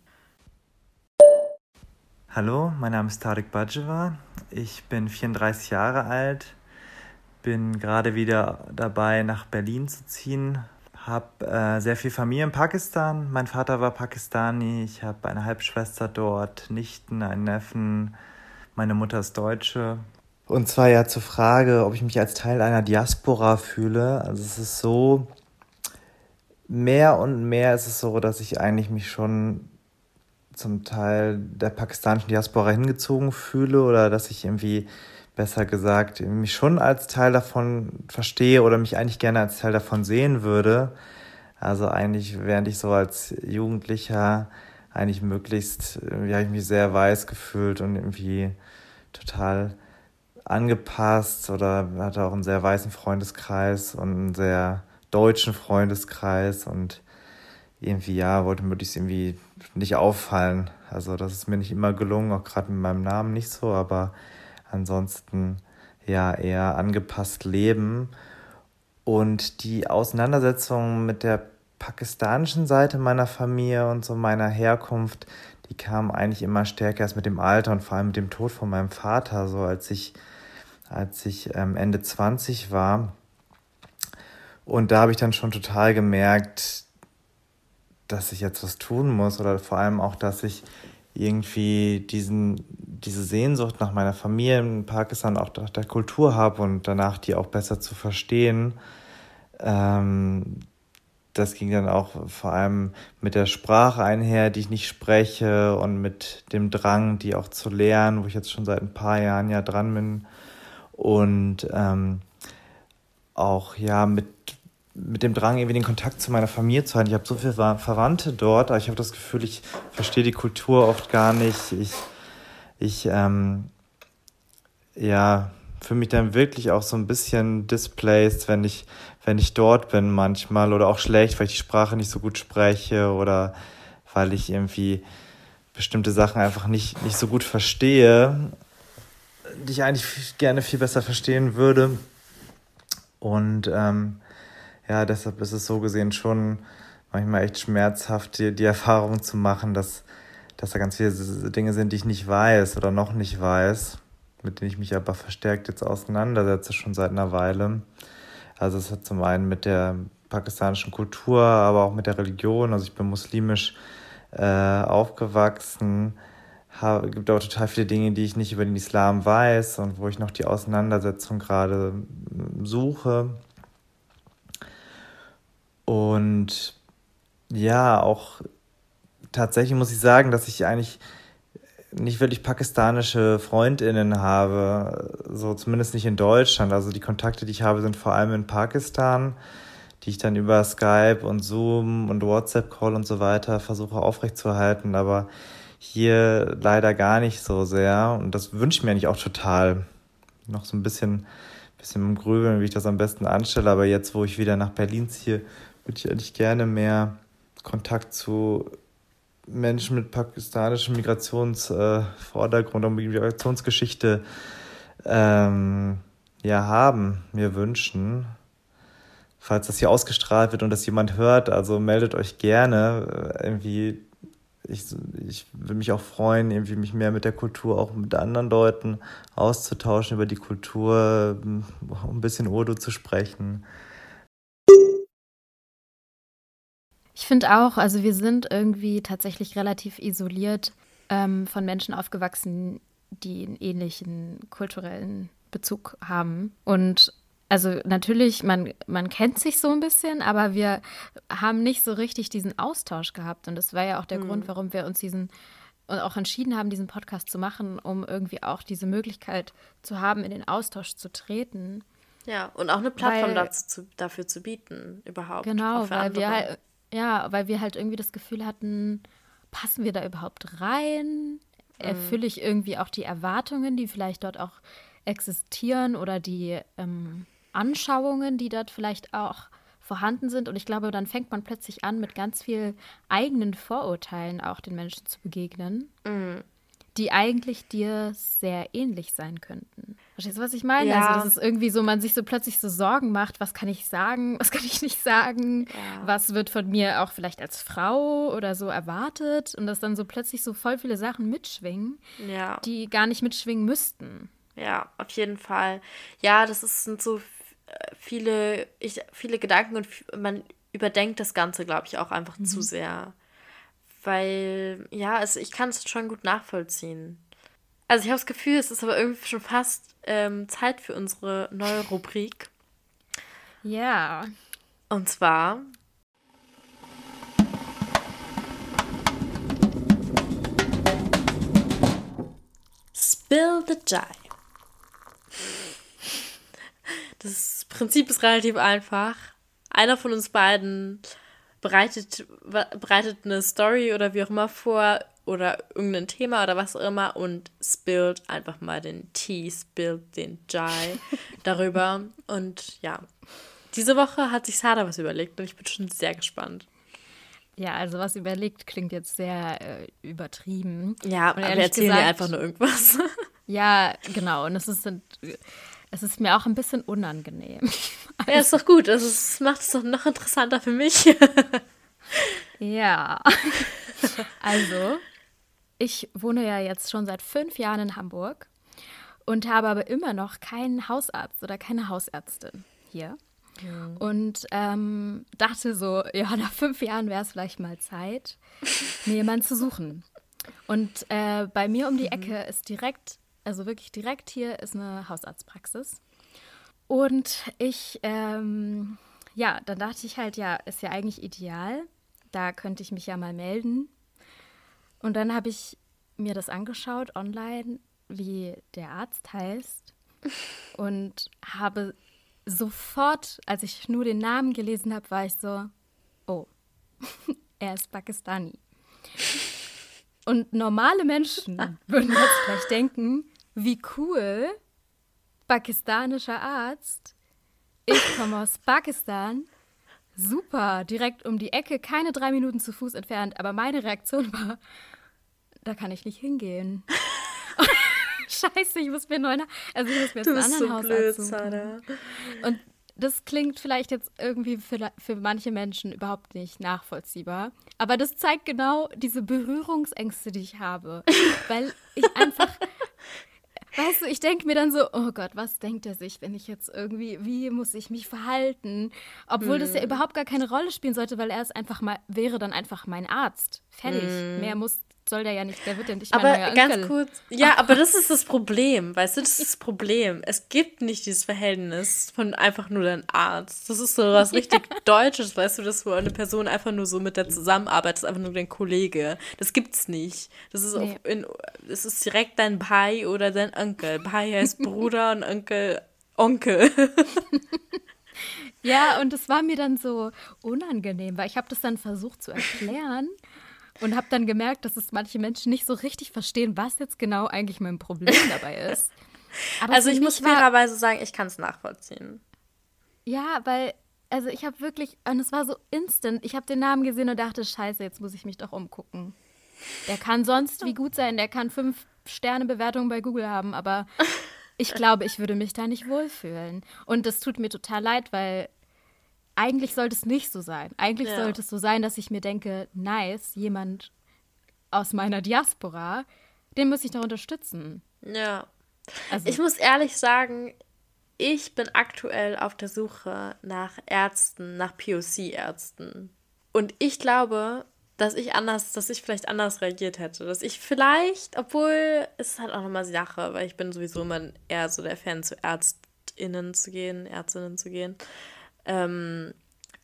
Hallo, mein Name ist Tarek Bajeva. Ich bin 34 Jahre alt, bin gerade wieder dabei, nach Berlin zu ziehen. Habe äh, sehr viel Familie in Pakistan. Mein Vater war Pakistani. Ich habe eine Halbschwester dort, Nichten, einen Neffen, meine Mutter ist Deutsche. Und zwar ja zur Frage, ob ich mich als Teil einer Diaspora fühle. Also es ist so, mehr und mehr ist es so, dass ich eigentlich mich schon zum Teil der pakistanischen Diaspora hingezogen fühle oder dass ich irgendwie, besser gesagt, mich schon als Teil davon verstehe oder mich eigentlich gerne als Teil davon sehen würde. Also eigentlich, während ich so als Jugendlicher eigentlich möglichst, irgendwie habe ich mich sehr weiß gefühlt und irgendwie total angepasst oder hatte auch einen sehr weißen Freundeskreis und einen sehr deutschen Freundeskreis und irgendwie, ja, wollte möglichst irgendwie nicht auffallen. Also das ist mir nicht immer gelungen, auch gerade mit meinem Namen nicht so, aber ansonsten ja eher angepasst leben. Und die Auseinandersetzung mit der pakistanischen Seite meiner Familie und so meiner Herkunft, die kam eigentlich immer stärker erst mit dem Alter und vor allem mit dem Tod von meinem Vater, so als ich, als ich ähm, Ende 20 war. Und da habe ich dann schon total gemerkt, dass ich jetzt was tun muss oder vor allem auch, dass ich irgendwie diesen, diese Sehnsucht nach meiner Familie in Pakistan, auch nach der Kultur habe und danach die auch besser zu verstehen. Ähm, das ging dann auch vor allem mit der Sprache einher, die ich nicht spreche und mit dem Drang, die auch zu lernen, wo ich jetzt schon seit ein paar Jahren ja dran bin. Und ähm, auch ja mit mit dem Drang, irgendwie den Kontakt zu meiner Familie zu halten. Ich habe so viele Verwandte dort, aber ich habe das Gefühl, ich verstehe die Kultur oft gar nicht. Ich, ich ähm, ja, fühle mich dann wirklich auch so ein bisschen displaced, wenn ich, wenn ich dort bin manchmal oder auch schlecht, weil ich die Sprache nicht so gut spreche oder weil ich irgendwie bestimmte Sachen einfach nicht, nicht so gut verstehe, die ich eigentlich gerne viel besser verstehen würde. Und ähm, ja, deshalb ist es so gesehen schon manchmal echt schmerzhaft, die, die Erfahrung zu machen, dass, dass da ganz viele Dinge sind, die ich nicht weiß oder noch nicht weiß, mit denen ich mich aber verstärkt jetzt auseinandersetze, schon seit einer Weile. Also es hat zum einen mit der pakistanischen Kultur, aber auch mit der Religion. Also ich bin muslimisch äh, aufgewachsen. Es gibt auch total viele Dinge, die ich nicht über den Islam weiß und wo ich noch die Auseinandersetzung gerade suche. Und ja, auch tatsächlich muss ich sagen, dass ich eigentlich nicht wirklich pakistanische Freundinnen habe, so zumindest nicht in Deutschland. Also die Kontakte, die ich habe, sind vor allem in Pakistan, die ich dann über Skype und Zoom und WhatsApp Call und so weiter versuche aufrechtzuerhalten, aber hier leider gar nicht so sehr und das wünsche ich mir eigentlich auch total. Noch so ein bisschen bisschen im Grübeln, wie ich das am besten anstelle, aber jetzt, wo ich wieder nach Berlin ziehe, würde ich eigentlich gerne mehr Kontakt zu Menschen mit pakistanischem Migrationsvordergrund äh, und Migrationsgeschichte ähm, ja haben, mir wünschen. Falls das hier ausgestrahlt wird und das jemand hört, also meldet euch gerne. Äh, irgendwie, ich, ich würde mich auch freuen, irgendwie mich mehr mit der Kultur, auch mit anderen Leuten auszutauschen, über die Kultur, um ein bisschen Urdu zu sprechen. Ich finde auch, also wir sind irgendwie tatsächlich relativ isoliert ähm, von Menschen aufgewachsen, die einen ähnlichen kulturellen Bezug haben. Und also natürlich, man, man kennt sich so ein bisschen, aber wir haben nicht so richtig diesen Austausch gehabt. Und das war ja auch der mhm. Grund, warum wir uns diesen und auch entschieden haben, diesen Podcast zu machen, um irgendwie auch diese Möglichkeit zu haben, in den Austausch zu treten. Ja, und auch eine Plattform weil, dazu, dafür zu bieten, überhaupt. Genau, weil andere. wir halt ja, weil wir halt irgendwie das Gefühl hatten, passen wir da überhaupt rein? Erfülle mhm. ich irgendwie auch die Erwartungen, die vielleicht dort auch existieren oder die ähm, Anschauungen, die dort vielleicht auch vorhanden sind. Und ich glaube, dann fängt man plötzlich an, mit ganz viel eigenen Vorurteilen auch den Menschen zu begegnen. Mhm die eigentlich dir sehr ähnlich sein könnten. Verstehst du, was ich meine? Ja. Also, das ist irgendwie so, man sich so plötzlich so Sorgen macht, was kann ich sagen, was kann ich nicht sagen, ja. was wird von mir auch vielleicht als Frau oder so erwartet und dass dann so plötzlich so voll viele Sachen mitschwingen, ja. die gar nicht mitschwingen müssten. Ja, auf jeden Fall. Ja, das ist, sind so äh, viele, ich, viele Gedanken und man überdenkt das Ganze, glaube ich, auch einfach mhm. zu sehr. Weil, ja, also ich kann es schon gut nachvollziehen. Also ich habe das Gefühl, es ist aber irgendwie schon fast ähm, Zeit für unsere neue Rubrik. Ja. Und zwar. Spill the Jai. Das Prinzip ist relativ einfach. Einer von uns beiden bereitet, bereitet eine Story oder wie auch immer vor oder irgendein Thema oder was auch immer und spillt einfach mal den Tee, spillt den Jai darüber. Und ja, diese Woche hat sich Sada was überlegt und ich bin schon sehr gespannt. Ja, also was überlegt klingt jetzt sehr äh, übertrieben. Ja, und aber wir erzählen gesagt, einfach nur irgendwas. Ja, genau. Und es ist, es ist mir auch ein bisschen unangenehm. Also, ja, ist doch gut. Also, es macht es doch noch interessanter für mich. ja. Also, ich wohne ja jetzt schon seit fünf Jahren in Hamburg und habe aber immer noch keinen Hausarzt oder keine Hausärztin hier. Mhm. Und ähm, dachte so, ja, nach fünf Jahren wäre es vielleicht mal Zeit, mir jemanden zu suchen. Und äh, bei mir um die mhm. Ecke ist direkt, also wirklich direkt hier, ist eine Hausarztpraxis. Und ich, ähm, ja, dann dachte ich halt, ja, ist ja eigentlich ideal. Da könnte ich mich ja mal melden. Und dann habe ich mir das angeschaut online, wie der Arzt heißt. Und habe sofort, als ich nur den Namen gelesen habe, war ich so, oh, er ist Pakistani. Und normale Menschen würden jetzt vielleicht denken, wie cool, pakistanischer Arzt. Ich komme aus Pakistan. Super, direkt um die Ecke, keine drei Minuten zu Fuß entfernt. Aber meine Reaktion war, da kann ich nicht hingehen. Scheiße, ich muss mir neuen, also ich muss mir jetzt einen anderen so Hausarzt blöd, Sarah. Und das klingt vielleicht jetzt irgendwie für, für manche Menschen überhaupt nicht nachvollziehbar. Aber das zeigt genau diese Berührungsängste, die ich habe. Weil ich einfach, weißt du, ich denke mir dann so, oh Gott, was denkt er sich, wenn ich jetzt irgendwie, wie muss ich mich verhalten? Obwohl hm. das ja hm. überhaupt gar keine Rolle spielen sollte, weil er ist einfach mal, wäre dann einfach mein Arzt. Fertig. Hm. Mehr muss soll der ja nicht, der wird ja nicht aber mein ganz Onkel. kurz, ja, aber das ist das Problem, weißt du, das ist das Problem. Es gibt nicht dieses Verhältnis von einfach nur dein Arzt. Das ist so was richtig Deutsches, weißt du, dass du eine Person einfach nur so mit der zusammenarbeitest, einfach nur dein Kollege. Das gibt's nicht. Das ist, nee. in, das ist direkt dein Pai oder dein Onkel. Pai heißt Bruder und Onkel Onkel. ja, und es war mir dann so unangenehm, weil ich habe das dann versucht zu erklären und habe dann gemerkt, dass es manche Menschen nicht so richtig verstehen, was jetzt genau eigentlich mein Problem dabei ist. Aber also ich muss fairerweise sagen, ich kann es nachvollziehen. Ja, weil, also ich habe wirklich, und es war so instant, ich habe den Namen gesehen und dachte, scheiße, jetzt muss ich mich doch umgucken. Der kann sonst wie gut sein, der kann fünf Sterne Bewertungen bei Google haben, aber ich glaube, ich würde mich da nicht wohlfühlen. Und das tut mir total leid, weil eigentlich sollte es nicht so sein. Eigentlich ja. sollte es so sein, dass ich mir denke, nice, jemand aus meiner Diaspora, den muss ich doch unterstützen. Ja. Also, ich muss ehrlich sagen, ich bin aktuell auf der Suche nach Ärzten, nach POC-Ärzten. Und ich glaube, dass ich anders, dass ich vielleicht anders reagiert hätte. Dass ich vielleicht, obwohl es ist halt auch nochmal Sache, weil ich bin sowieso immer eher so der Fan, zu ÄrztInnen zu gehen, Ärztinnen zu gehen. Ähm,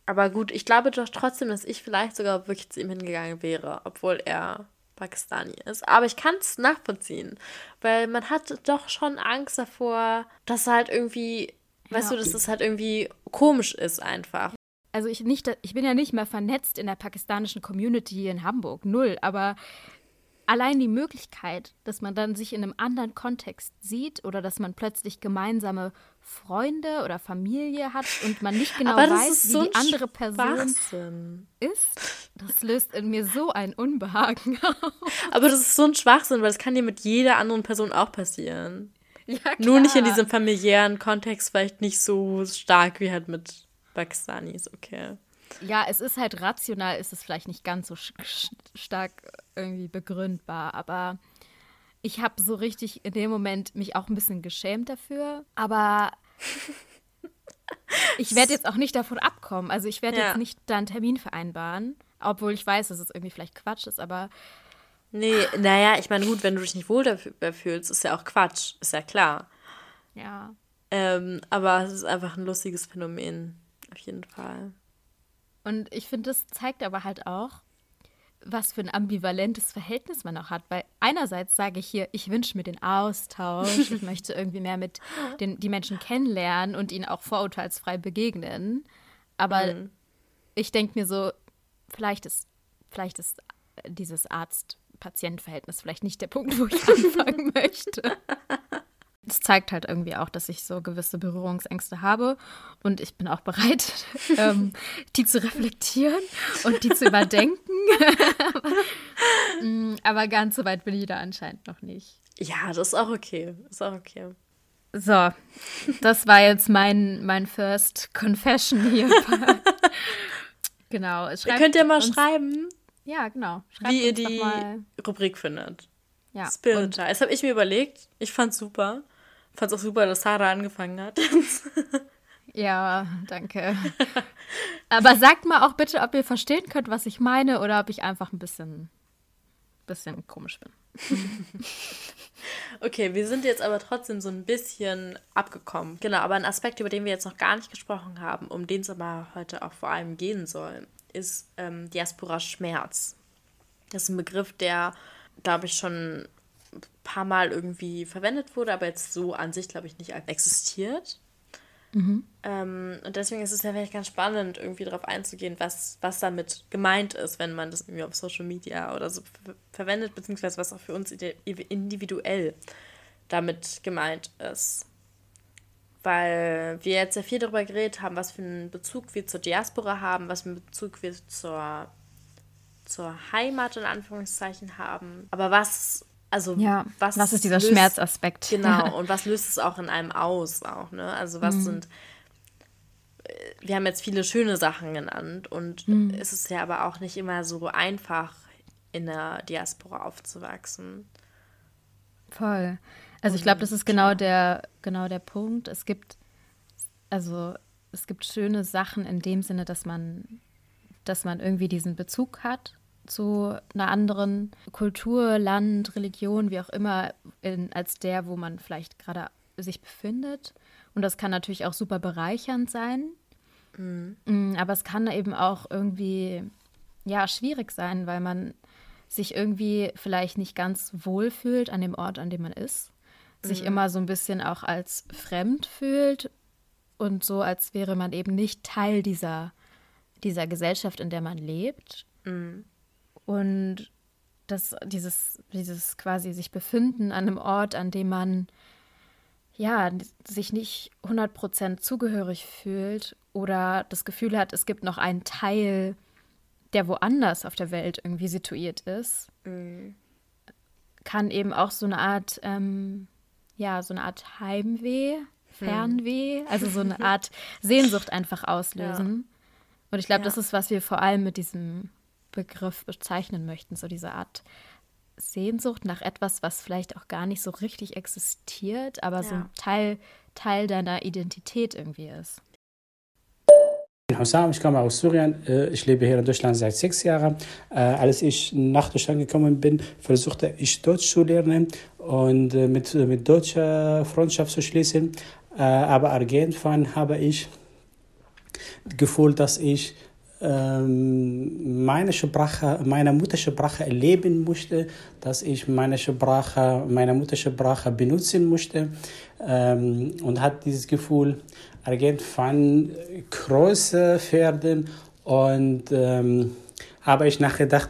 aber gut, ich glaube doch trotzdem, dass ich vielleicht sogar wirklich zu ihm hingegangen wäre, obwohl er Pakistani ist. Aber ich kann es nachvollziehen, weil man hat doch schon Angst davor, dass halt irgendwie, ja. weißt du, dass es halt irgendwie komisch ist einfach. Also ich nicht, ich bin ja nicht mehr vernetzt in der pakistanischen Community hier in Hamburg, null, aber allein die Möglichkeit, dass man dann sich in einem anderen Kontext sieht oder dass man plötzlich gemeinsame Freunde oder Familie hat und man nicht genau weiß, wie so die andere Person ist, das löst in mir so ein Unbehagen aus. Aber das ist so ein Schwachsinn, weil das kann dir mit jeder anderen Person auch passieren. Ja, klar. Nur nicht in diesem familiären Kontext, vielleicht nicht so stark wie halt mit Pakistanis, okay. Ja, es ist halt rational, ist es vielleicht nicht ganz so stark irgendwie begründbar, aber ich habe so richtig in dem Moment mich auch ein bisschen geschämt dafür, aber ich werde jetzt auch nicht davon abkommen. Also ich werde ja. jetzt nicht da einen Termin vereinbaren, obwohl ich weiß, dass es irgendwie vielleicht Quatsch ist, aber Nee, naja, ich meine, gut, wenn du dich nicht wohl dafür fühlst, ist ja auch Quatsch, ist ja klar. Ja. Ähm, aber es ist einfach ein lustiges Phänomen, auf jeden Fall. Und ich finde, das zeigt aber halt auch, was für ein ambivalentes Verhältnis man auch hat. Weil einerseits sage ich hier, ich wünsche mir den Austausch, ich möchte irgendwie mehr mit den die Menschen kennenlernen und ihnen auch vorurteilsfrei begegnen. Aber mhm. ich denke mir so, vielleicht ist, vielleicht ist dieses Arzt Patient-Verhältnis vielleicht nicht der Punkt, wo ich anfangen möchte. Das zeigt halt irgendwie auch, dass ich so gewisse Berührungsängste habe und ich bin auch bereit, ähm, die zu reflektieren und die zu überdenken. Mm, aber ganz so weit bin ich da anscheinend noch nicht. Ja, das ist auch okay. Das ist auch okay. So, das war jetzt mein, mein First Confession hier. genau. Ihr könnt ja mal uns, schreiben. Ja, genau. Schreibt wie ihr die Rubrik findet. Ja. Spirit Das habe ich mir überlegt. Ich fand's super. Fand's auch super, dass Sarah angefangen hat. ja, danke. Aber sagt mal auch bitte, ob ihr verstehen könnt, was ich meine, oder ob ich einfach ein bisschen, bisschen komisch bin. okay, wir sind jetzt aber trotzdem so ein bisschen abgekommen. Genau, aber ein Aspekt, über den wir jetzt noch gar nicht gesprochen haben, um den es aber heute auch vor allem gehen soll, ist ähm, Diaspora Schmerz. Das ist ein Begriff, der, glaube ich, schon paar Mal irgendwie verwendet wurde, aber jetzt so an sich, glaube ich, nicht existiert. Mhm. Ähm, und deswegen ist es ja vielleicht ganz spannend, irgendwie darauf einzugehen, was, was damit gemeint ist, wenn man das irgendwie auf Social Media oder so ver verwendet, beziehungsweise was auch für uns individuell damit gemeint ist. Weil wir jetzt sehr viel darüber geredet haben, was für einen Bezug wir zur Diaspora haben, was für einen Bezug wir zur, zur Heimat in Anführungszeichen haben. Aber was also ja, was, was ist dieser löst, Schmerzaspekt? Genau, und was löst es auch in einem aus auch, ne? Also was mhm. sind äh, wir haben jetzt viele schöne Sachen genannt und mhm. es ist ja aber auch nicht immer so einfach in der Diaspora aufzuwachsen. Voll. Also ich glaube, das ist genau der genau der Punkt. Es gibt also es gibt schöne Sachen in dem Sinne, dass man dass man irgendwie diesen Bezug hat zu einer anderen Kultur, Land, Religion, wie auch immer, in, als der, wo man vielleicht gerade sich befindet. Und das kann natürlich auch super bereichernd sein. Mhm. Aber es kann eben auch irgendwie ja schwierig sein, weil man sich irgendwie vielleicht nicht ganz wohl fühlt an dem Ort, an dem man ist, sich mhm. immer so ein bisschen auch als fremd fühlt und so, als wäre man eben nicht Teil dieser, dieser Gesellschaft, in der man lebt. Mhm. Und das, dieses, dieses quasi sich befinden an einem Ort, an dem man ja sich nicht 100% zugehörig fühlt oder das Gefühl hat, es gibt noch einen Teil, der woanders auf der Welt irgendwie situiert ist, mhm. kann eben auch so eine Art, ähm, ja, so eine Art Heimweh, hm. Fernweh, also so eine Art Sehnsucht einfach auslösen. Ja. Und ich glaube, ja. das ist, was wir vor allem mit diesem Begriff bezeichnen möchten, so diese Art Sehnsucht nach etwas, was vielleicht auch gar nicht so richtig existiert, aber ja. so ein Teil, Teil deiner Identität irgendwie ist. Ich bin Hussam, ich komme aus Syrien. Äh, ich lebe hier in Deutschland seit sechs Jahren. Äh, als ich nach Deutschland gekommen bin, versuchte ich Deutsch zu lernen und äh, mit, mit deutscher Freundschaft zu schließen. Aber irgendwann habe ich das Gefühl, dass ich meine Sprache, meine Muttersprache erleben musste, dass ich meine Sprache, meine Muttersprache benutzen musste ähm, und hat dieses Gefühl irgendwann größer werden. Und ähm, habe ich nachgedacht,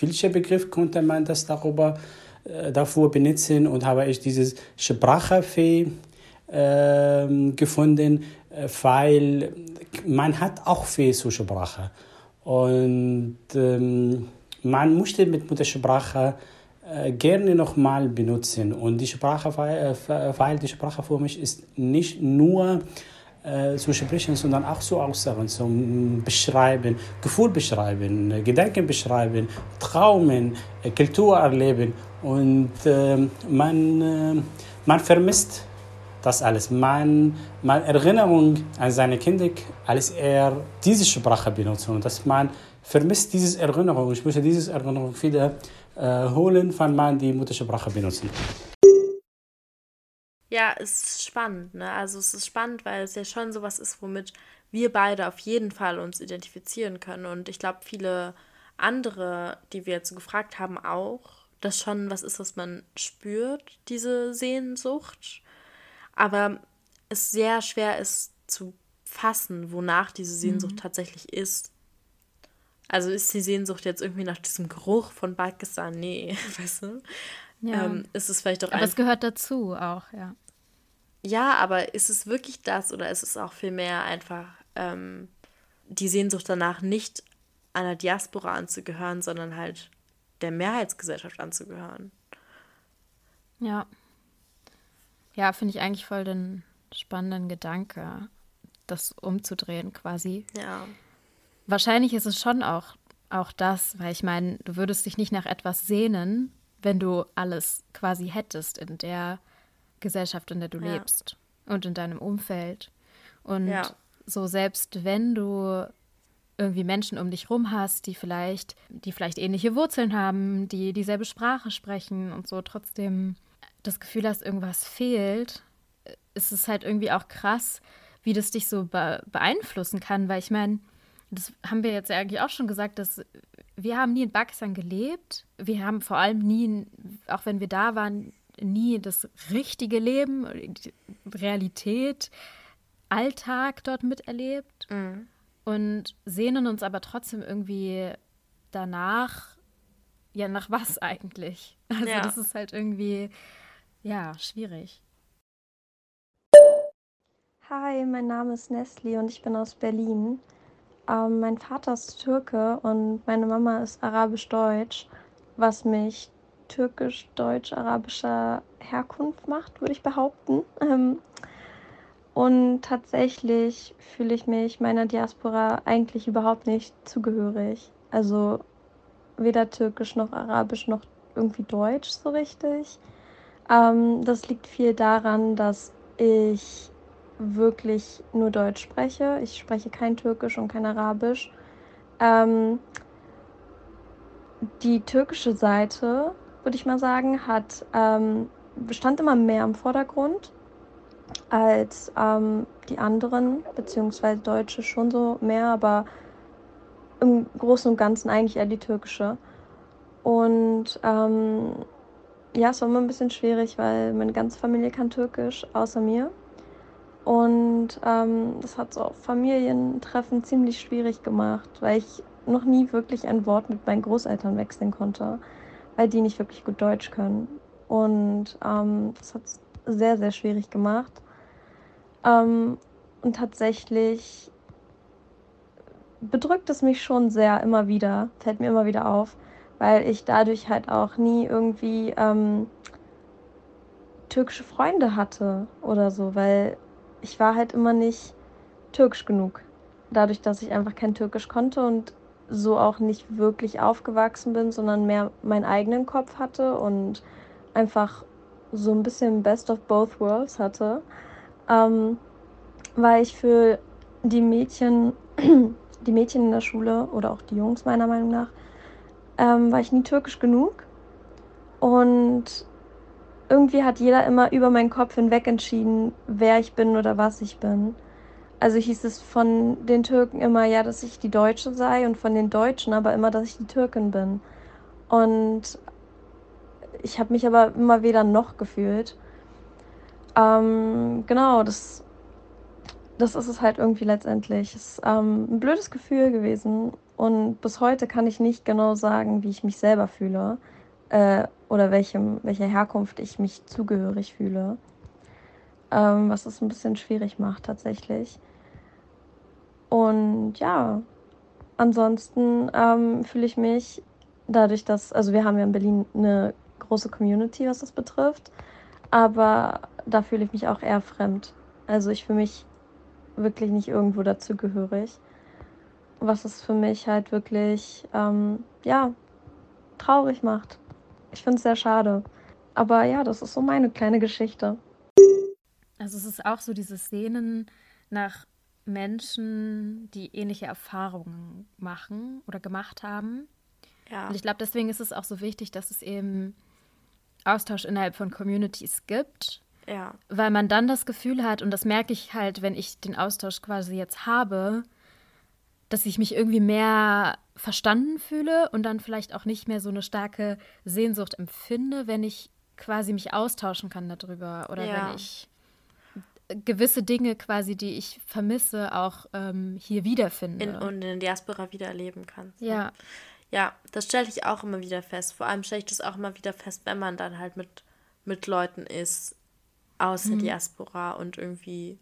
welcher Begriff konnte man das darüber äh, davor benutzen? Und habe ich dieses Sprachfee äh, gefunden, weil man hat auch viel zur Sprache. Und ähm, man möchte mit Muttersprache äh, gerne nochmal benutzen. Und die Sprache, weil, äh, weil die Sprache für mich ist nicht nur äh, zu sprechen, sondern auch zu Aussagen, zum Beschreiben, Gefühl beschreiben, Gedanken beschreiben, Traumen, äh, Kultur erleben. Und ähm, man, äh, man vermisst das alles. Man, man Erinnerung an seine Kinder, als er diese Sprache benutzt. Und dass man vermisst diese Erinnerung. Ich möchte diese Erinnerung wieder äh, holen, wenn man die Muttersprache benutzt. Ja, es ist spannend. Ne? Also es ist spannend, weil es ja schon sowas ist, womit wir beide auf jeden Fall uns identifizieren können. Und ich glaube, viele andere, die wir jetzt gefragt haben, auch, dass schon was ist, was man spürt, diese Sehnsucht aber es sehr schwer ist zu fassen, wonach diese Sehnsucht mhm. tatsächlich ist. Also ist die Sehnsucht jetzt irgendwie nach diesem Geruch von Pakistan? Nee, weißt du? Ja. Ähm, ist es vielleicht doch Aber es gehört dazu auch, ja. Ja, aber ist es wirklich das oder ist es auch vielmehr einfach ähm, die Sehnsucht danach, nicht einer Diaspora anzugehören, sondern halt der Mehrheitsgesellschaft anzugehören? Ja. Ja, finde ich eigentlich voll den spannenden Gedanke, das umzudrehen quasi. Ja. Wahrscheinlich ist es schon auch, auch das, weil ich meine, du würdest dich nicht nach etwas sehnen, wenn du alles quasi hättest in der Gesellschaft, in der du ja. lebst und in deinem Umfeld. Und ja. so selbst wenn du irgendwie Menschen um dich rum hast, die vielleicht, die vielleicht ähnliche Wurzeln haben, die dieselbe Sprache sprechen und so trotzdem das Gefühl hast, irgendwas fehlt, ist es halt irgendwie auch krass, wie das dich so be beeinflussen kann, weil ich meine, das haben wir jetzt eigentlich auch schon gesagt, dass wir haben nie in Pakistan gelebt. Wir haben vor allem nie, auch wenn wir da waren, nie das richtige Leben, die Realität, Alltag dort miterlebt mhm. und sehnen uns aber trotzdem irgendwie danach, ja, nach was eigentlich? Also ja. das ist halt irgendwie, ja, schwierig. Hi, mein Name ist Nesli und ich bin aus Berlin. Ähm, mein Vater ist Türke und meine Mama ist arabisch-deutsch, was mich türkisch-deutsch-arabischer Herkunft macht, würde ich behaupten. Ähm, und tatsächlich fühle ich mich meiner Diaspora eigentlich überhaupt nicht zugehörig. Also weder türkisch noch arabisch noch irgendwie deutsch so richtig. Ähm, das liegt viel daran, dass ich wirklich nur Deutsch spreche. Ich spreche kein Türkisch und kein Arabisch. Ähm, die türkische Seite würde ich mal sagen, hat, ähm, stand immer mehr im Vordergrund als ähm, die anderen, beziehungsweise Deutsche schon so mehr, aber im Großen und Ganzen eigentlich eher die türkische. Und ähm, ja, es war immer ein bisschen schwierig, weil meine ganze Familie kann Türkisch, außer mir. Und ähm, das hat so Familientreffen ziemlich schwierig gemacht, weil ich noch nie wirklich ein Wort mit meinen Großeltern wechseln konnte weil die nicht wirklich gut Deutsch können. Und ähm, das hat es sehr, sehr schwierig gemacht. Ähm, und tatsächlich bedrückt es mich schon sehr immer wieder, fällt mir immer wieder auf, weil ich dadurch halt auch nie irgendwie ähm, türkische Freunde hatte oder so, weil ich war halt immer nicht türkisch genug. Dadurch, dass ich einfach kein Türkisch konnte und so auch nicht wirklich aufgewachsen bin, sondern mehr meinen eigenen Kopf hatte und einfach so ein bisschen Best of Both Worlds hatte, ähm, war ich für die Mädchen, die Mädchen in der Schule oder auch die Jungs meiner Meinung nach, ähm, war ich nie türkisch genug. Und irgendwie hat jeder immer über meinen Kopf hinweg entschieden, wer ich bin oder was ich bin also hieß es von den Türken immer, ja, dass ich die Deutsche sei und von den Deutschen aber immer, dass ich die Türkin bin. Und ich habe mich aber immer weder noch gefühlt. Ähm, genau, das, das ist es halt irgendwie letztendlich. Es ist ähm, ein blödes Gefühl gewesen und bis heute kann ich nicht genau sagen, wie ich mich selber fühle äh, oder welchem, welcher Herkunft ich mich zugehörig fühle ähm, was es ein bisschen schwierig macht tatsächlich. Und ja, ansonsten ähm, fühle ich mich dadurch, dass, also wir haben ja in Berlin eine große Community, was das betrifft, aber da fühle ich mich auch eher fremd. Also ich fühle mich wirklich nicht irgendwo dazugehörig. Was es für mich halt wirklich, ähm, ja, traurig macht. Ich finde es sehr schade. Aber ja, das ist so meine kleine Geschichte. Also es ist auch so dieses Sehnen nach Menschen, die ähnliche Erfahrungen machen oder gemacht haben. Ja. Und ich glaube, deswegen ist es auch so wichtig, dass es eben Austausch innerhalb von Communities gibt. Ja. Weil man dann das Gefühl hat, und das merke ich halt, wenn ich den Austausch quasi jetzt habe, dass ich mich irgendwie mehr verstanden fühle und dann vielleicht auch nicht mehr so eine starke Sehnsucht empfinde, wenn ich quasi mich austauschen kann darüber oder ja. wenn ich gewisse Dinge quasi, die ich vermisse, auch ähm, hier wiederfinde. In, und in der Diaspora wieder erleben kannst. Ja. Ja, das stelle ich auch immer wieder fest. Vor allem stelle ich das auch immer wieder fest, wenn man dann halt mit, mit Leuten ist aus der mhm. Diaspora und irgendwie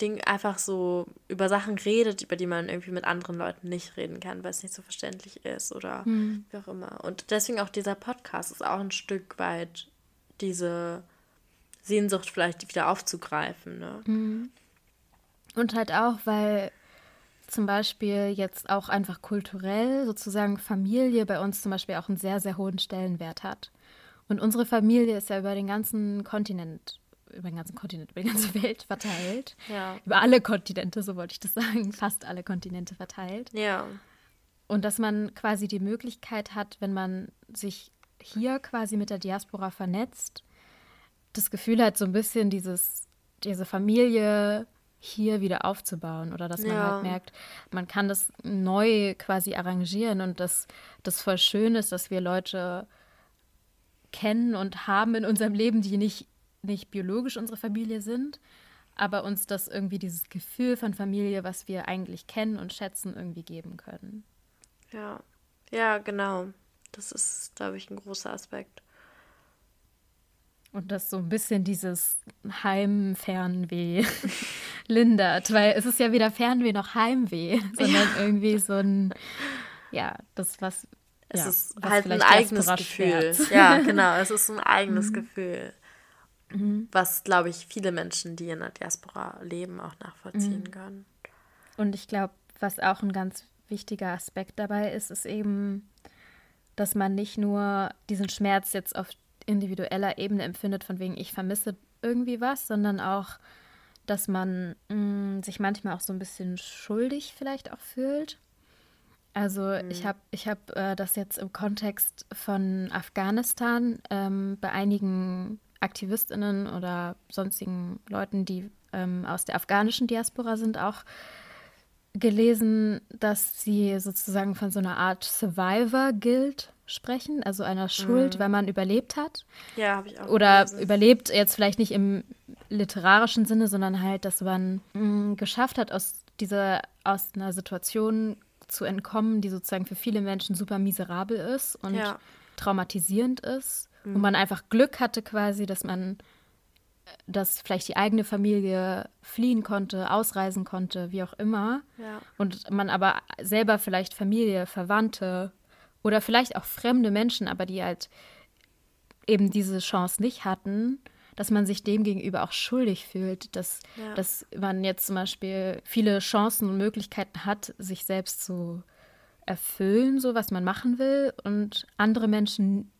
Ding einfach so über Sachen redet, über die man irgendwie mit anderen Leuten nicht reden kann, weil es nicht so verständlich ist oder mhm. wie auch immer. Und deswegen auch dieser Podcast ist auch ein Stück weit diese Sehnsucht vielleicht wieder aufzugreifen. Ne? Mhm. Und halt auch, weil zum Beispiel jetzt auch einfach kulturell sozusagen Familie bei uns zum Beispiel auch einen sehr, sehr hohen Stellenwert hat. Und unsere Familie ist ja über den ganzen Kontinent, über den ganzen Kontinent, über die ganze Welt verteilt. Ja. Über alle Kontinente, so wollte ich das sagen, fast alle Kontinente verteilt. Ja. Und dass man quasi die Möglichkeit hat, wenn man sich hier quasi mit der Diaspora vernetzt, das Gefühl hat, so ein bisschen dieses, diese Familie hier wieder aufzubauen oder dass man ja. halt merkt, man kann das neu quasi arrangieren und dass das voll schön ist, dass wir Leute kennen und haben in unserem Leben, die nicht, nicht biologisch unsere Familie sind, aber uns das irgendwie dieses Gefühl von Familie, was wir eigentlich kennen und schätzen, irgendwie geben können. Ja, ja, genau. Das ist, glaube ich, ein großer Aspekt. Und das so ein bisschen dieses Heimfernweh lindert, weil es ist ja weder Fernweh noch Heimweh, sondern ja. irgendwie so ein, ja, das, was. Es ja, ist was halt ein eigenes Gefühl. Ja, genau, es ist ein eigenes mhm. Gefühl, mhm. was, glaube ich, viele Menschen, die in der Diaspora leben, auch nachvollziehen mhm. können. Und ich glaube, was auch ein ganz wichtiger Aspekt dabei ist, ist eben, dass man nicht nur diesen Schmerz jetzt auf individueller Ebene empfindet, von wegen ich vermisse irgendwie was, sondern auch, dass man mh, mm, sich manchmal auch so ein bisschen schuldig vielleicht auch fühlt. Also mhm. ich habe ich hab, äh, das jetzt im Kontext von Afghanistan ähm, bei einigen Aktivistinnen oder sonstigen Leuten, die ähm, aus der afghanischen Diaspora sind, auch gelesen, dass sie sozusagen von so einer Art Survivor-Guild sprechen, also einer Schuld, mhm. weil man überlebt hat. Ja, habe ich auch. Oder gelesen. überlebt jetzt vielleicht nicht im literarischen Sinne, sondern halt, dass man mh, mm, geschafft hat, aus dieser, aus einer Situation zu entkommen, die sozusagen für viele Menschen super miserabel ist und ja. traumatisierend ist. Mhm. Und man einfach Glück hatte quasi, dass man dass vielleicht die eigene Familie fliehen konnte, ausreisen konnte, wie auch immer. Ja. Und man aber selber vielleicht Familie, Verwandte oder vielleicht auch fremde Menschen, aber die halt eben diese Chance nicht hatten, dass man sich dem gegenüber auch schuldig fühlt, dass, ja. dass man jetzt zum Beispiel viele Chancen und Möglichkeiten hat, sich selbst zu erfüllen, so was man machen will, und andere Menschen,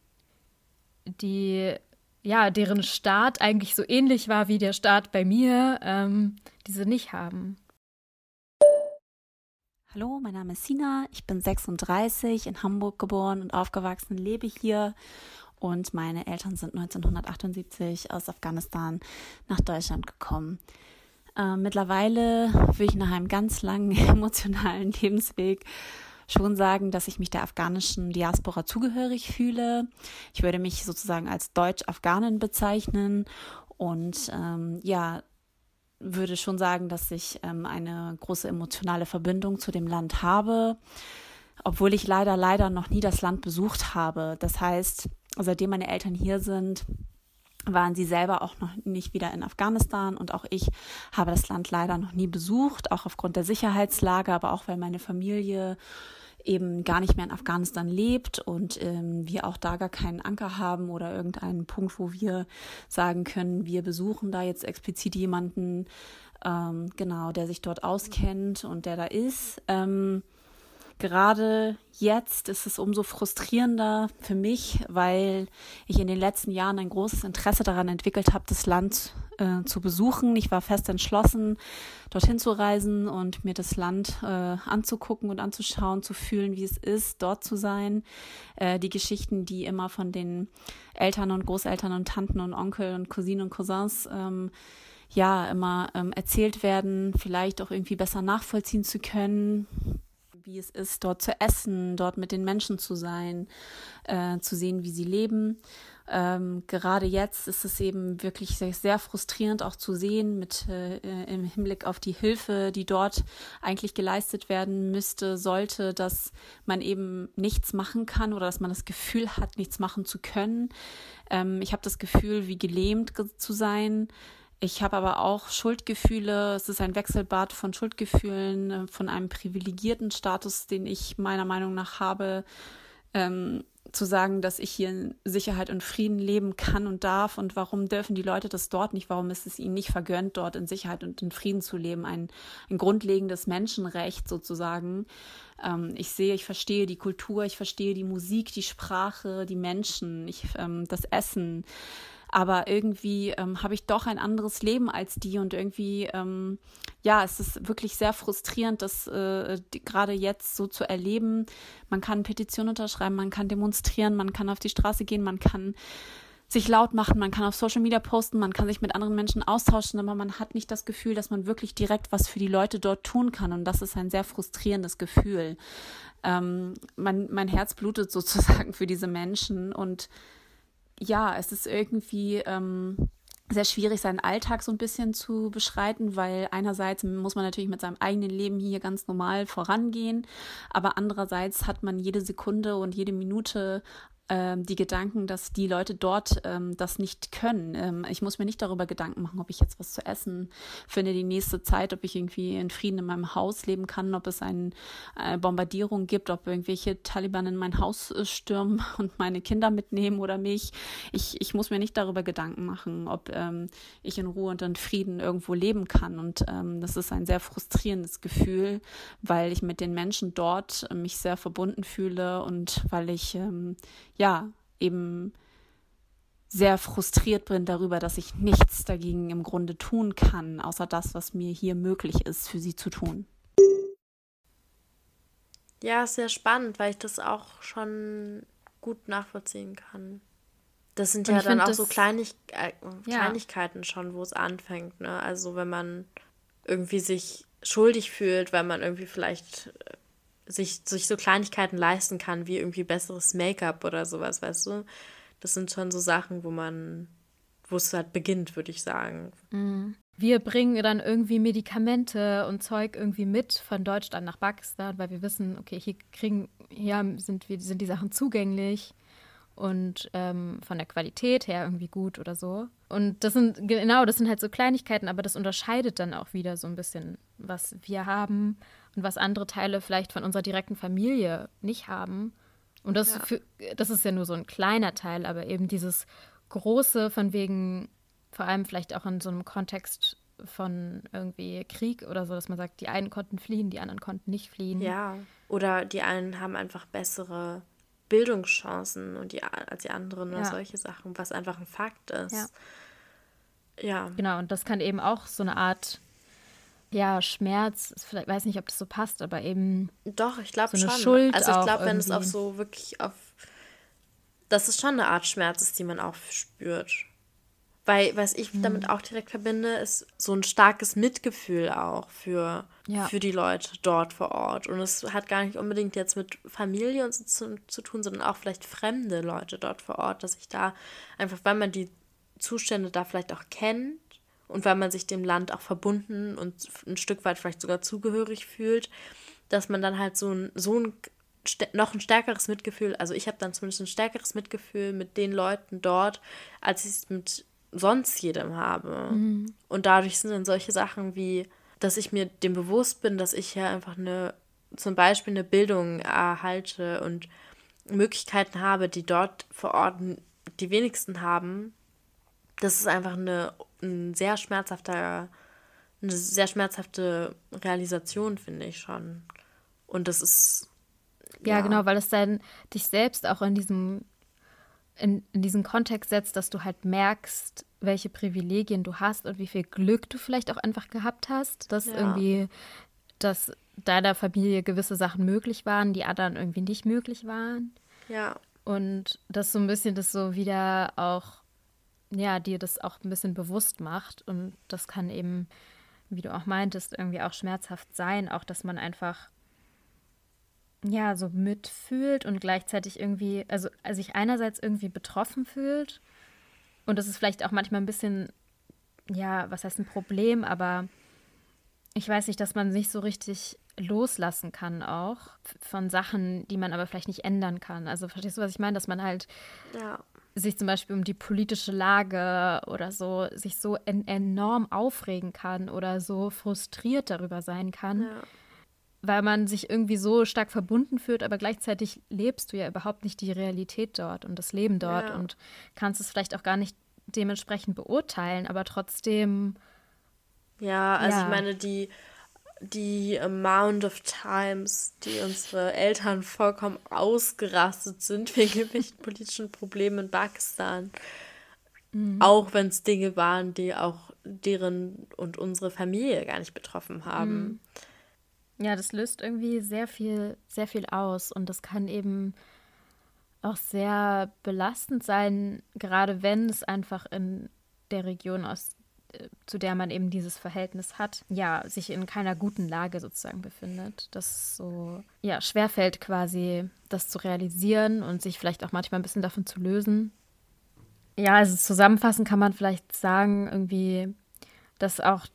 die ja, deren Start eigentlich so ähnlich war wie der Start bei mir, ähm, diese nicht haben. Hallo, mein Name ist Sina, ich bin 36, in Hamburg geboren und aufgewachsen, lebe hier und meine Eltern sind 1978 aus Afghanistan nach Deutschland gekommen. Äh, mittlerweile will ich nach einem ganz langen emotionalen Lebensweg schon sagen, dass ich mich der afghanischen Diaspora zugehörig fühle. Ich würde mich sozusagen als Deutsch-Afghanin bezeichnen und ähm, ja, würde schon sagen, dass ich ähm, eine große emotionale Verbindung zu dem Land habe, obwohl ich leider, leider noch nie das Land besucht habe. Das heißt, seitdem meine Eltern hier sind, waren sie selber auch noch nicht wieder in Afghanistan und auch ich habe das Land leider noch nie besucht, auch aufgrund der Sicherheitslage, aber auch weil meine Familie eben gar nicht mehr in Afghanistan lebt und ähm, wir auch da gar keinen Anker haben oder irgendeinen Punkt, wo wir sagen können, wir besuchen da jetzt explizit jemanden, ähm, genau, der sich dort auskennt und der da ist. Ähm, Gerade jetzt ist es umso frustrierender für mich, weil ich in den letzten Jahren ein großes Interesse daran entwickelt habe, das Land äh, zu besuchen. Ich war fest entschlossen, dorthin zu reisen und mir das Land äh, anzugucken und anzuschauen, zu fühlen, wie es ist, dort zu sein. Äh, die Geschichten, die immer von den Eltern und Großeltern und Tanten und Onkel und Cousinen und Cousins ähm, ja immer ähm, erzählt werden, vielleicht auch irgendwie besser nachvollziehen zu können wie es ist, dort zu essen, dort mit den Menschen zu sein, äh, zu sehen, wie sie leben. Ähm, gerade jetzt ist es eben wirklich sehr, sehr frustrierend auch zu sehen mit äh, im Hinblick auf die Hilfe, die dort eigentlich geleistet werden müsste, sollte, dass man eben nichts machen kann oder dass man das Gefühl hat, nichts machen zu können. Ähm, ich habe das Gefühl, wie gelähmt zu sein. Ich habe aber auch Schuldgefühle. Es ist ein Wechselbad von Schuldgefühlen, äh, von einem privilegierten Status, den ich meiner Meinung nach habe, ähm, zu sagen, dass ich hier in Sicherheit und Frieden leben kann und darf und warum dürfen die Leute das dort nicht, warum ist es ihnen nicht vergönnt, dort in Sicherheit und in Frieden zu leben, ein, ein grundlegendes Menschenrecht sozusagen. Ähm, ich sehe, ich verstehe die Kultur, ich verstehe die Musik, die Sprache, die Menschen, ich, ähm, das Essen, aber irgendwie ähm, habe ich doch ein anderes Leben als die und irgendwie, ähm, ja, es ist wirklich sehr frustrierend, das äh, gerade jetzt so zu erleben. Man kann Petitionen unterschreiben, man kann demonstrieren, man kann auf die Straße gehen, man kann sich laut machen, man kann auf Social Media posten, man kann sich mit anderen Menschen austauschen, aber man hat nicht das Gefühl, dass man wirklich direkt was für die Leute dort tun kann. Und das ist ein sehr frustrierendes Gefühl. Ähm, mein, mein Herz blutet sozusagen für diese Menschen und ja, es ist irgendwie ähm, sehr schwierig, seinen Alltag so ein bisschen zu beschreiten, weil einerseits muss man natürlich mit seinem eigenen Leben hier ganz normal vorangehen, aber andererseits hat man jede Sekunde und jede Minute die Gedanken, dass die Leute dort ähm, das nicht können. Ähm, ich muss mir nicht darüber Gedanken machen, ob ich jetzt was zu essen finde die nächste Zeit, ob ich irgendwie in Frieden in meinem Haus leben kann, ob es eine äh, Bombardierung gibt, ob irgendwelche Taliban in mein Haus äh, stürmen und meine Kinder mitnehmen oder mich. Ich, ich muss mir nicht darüber Gedanken machen, ob ähm, ich in Ruhe und in Frieden irgendwo leben kann. Und ähm, das ist ein sehr frustrierendes Gefühl, weil ich mit den Menschen dort mich sehr verbunden fühle und weil ich ähm, ja, eben sehr frustriert bin darüber, dass ich nichts dagegen im Grunde tun kann, außer das, was mir hier möglich ist, für sie zu tun. Ja, ist sehr spannend, weil ich das auch schon gut nachvollziehen kann. Das sind ja dann auch so Kleinig äh, ja. Kleinigkeiten schon, wo es anfängt. Ne? Also wenn man irgendwie sich schuldig fühlt, weil man irgendwie vielleicht äh, sich, sich so Kleinigkeiten leisten kann, wie irgendwie besseres Make-up oder sowas, weißt du? Das sind schon so Sachen, wo man, wo es halt beginnt, würde ich sagen. Mhm. Wir bringen dann irgendwie Medikamente und Zeug irgendwie mit von Deutschland nach Pakistan, weil wir wissen, okay, hier kriegen, hier sind, wir, sind die Sachen zugänglich und ähm, von der Qualität her irgendwie gut oder so. Und das sind, genau, das sind halt so Kleinigkeiten, aber das unterscheidet dann auch wieder so ein bisschen, was wir haben und was andere Teile vielleicht von unserer direkten Familie nicht haben. Und das, ja. für, das ist ja nur so ein kleiner Teil, aber eben dieses große von wegen, vor allem vielleicht auch in so einem Kontext von irgendwie Krieg oder so, dass man sagt, die einen konnten fliehen, die anderen konnten nicht fliehen. Ja, oder die einen haben einfach bessere Bildungschancen und die, als die anderen ja. oder solche Sachen, was einfach ein Fakt ist. Ja. ja. Genau, und das kann eben auch so eine Art ja, Schmerz, vielleicht weiß nicht, ob das so passt, aber eben. Doch, ich glaube so schon. Schuld also ich glaube, wenn es auch so wirklich auf. Das ist schon eine Art Schmerz ist, die man auch spürt. Weil, was ich hm. damit auch direkt verbinde, ist so ein starkes Mitgefühl auch für, ja. für die Leute dort vor Ort. Und es hat gar nicht unbedingt jetzt mit Familie und so zu, zu tun, sondern auch vielleicht fremde Leute dort vor Ort, dass ich da einfach, weil man die Zustände da vielleicht auch kennt, und weil man sich dem Land auch verbunden und ein Stück weit vielleicht sogar zugehörig fühlt, dass man dann halt so ein, so ein noch ein stärkeres Mitgefühl, also ich habe dann zumindest ein stärkeres Mitgefühl mit den Leuten dort, als ich es mit sonst jedem habe. Mhm. Und dadurch sind dann solche Sachen wie, dass ich mir dem bewusst bin, dass ich ja einfach eine, zum Beispiel eine Bildung erhalte und Möglichkeiten habe, die dort vor Ort die wenigsten haben. Das ist einfach eine ein sehr schmerzhafter, eine sehr schmerzhafte Realisation, finde ich schon. Und das ist. Ja, ja, genau, weil es dann dich selbst auch in diesem, in, in diesen Kontext setzt, dass du halt merkst, welche Privilegien du hast und wie viel Glück du vielleicht auch einfach gehabt hast, dass ja. irgendwie, dass deiner Familie gewisse Sachen möglich waren, die anderen irgendwie nicht möglich waren. Ja. Und das so ein bisschen das so wieder auch ja, dir das auch ein bisschen bewusst macht. Und das kann eben, wie du auch meintest, irgendwie auch schmerzhaft sein, auch dass man einfach ja, so mitfühlt und gleichzeitig irgendwie, also, also sich einerseits irgendwie betroffen fühlt. Und das ist vielleicht auch manchmal ein bisschen, ja, was heißt ein Problem, aber ich weiß nicht, dass man sich so richtig loslassen kann auch von Sachen, die man aber vielleicht nicht ändern kann. Also verstehst du, was ich meine? Dass man halt ja. Sich zum Beispiel um die politische Lage oder so sich so en enorm aufregen kann oder so frustriert darüber sein kann. Ja weil man sich irgendwie so stark verbunden fühlt, aber gleichzeitig lebst du ja überhaupt nicht die Realität dort und das Leben dort ja. und kannst es vielleicht auch gar nicht dementsprechend beurteilen, aber trotzdem. Ja, also ja. ich meine, die, die amount of times, die unsere Eltern vollkommen ausgerastet sind wegen irgendwelchen politischen Problemen in Pakistan. Mhm. Auch wenn es Dinge waren, die auch deren und unsere Familie gar nicht betroffen haben. Mhm. Ja, das löst irgendwie sehr viel, sehr viel aus und das kann eben auch sehr belastend sein, gerade wenn es einfach in der Region aus zu der man eben dieses Verhältnis hat, ja, sich in keiner guten Lage sozusagen befindet. Das so, ja, schwerfällt quasi, das zu realisieren und sich vielleicht auch manchmal ein bisschen davon zu lösen. Ja, also zusammenfassend kann man vielleicht sagen, irgendwie, dass auch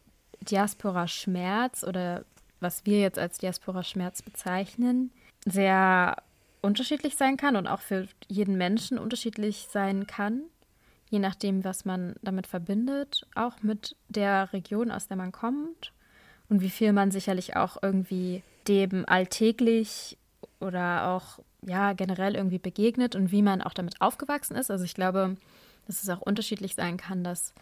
Diaspora-Schmerz oder was wir jetzt als Diaspora-Schmerz bezeichnen, sehr unterschiedlich sein kann und auch für jeden Menschen unterschiedlich sein kann je nachdem, was man damit verbindet, auch mit der Region, aus der man kommt und wie viel man sicherlich auch irgendwie dem alltäglich oder auch ja generell irgendwie begegnet und wie man auch damit aufgewachsen ist. Also ich glaube, dass es auch unterschiedlich sein kann, dass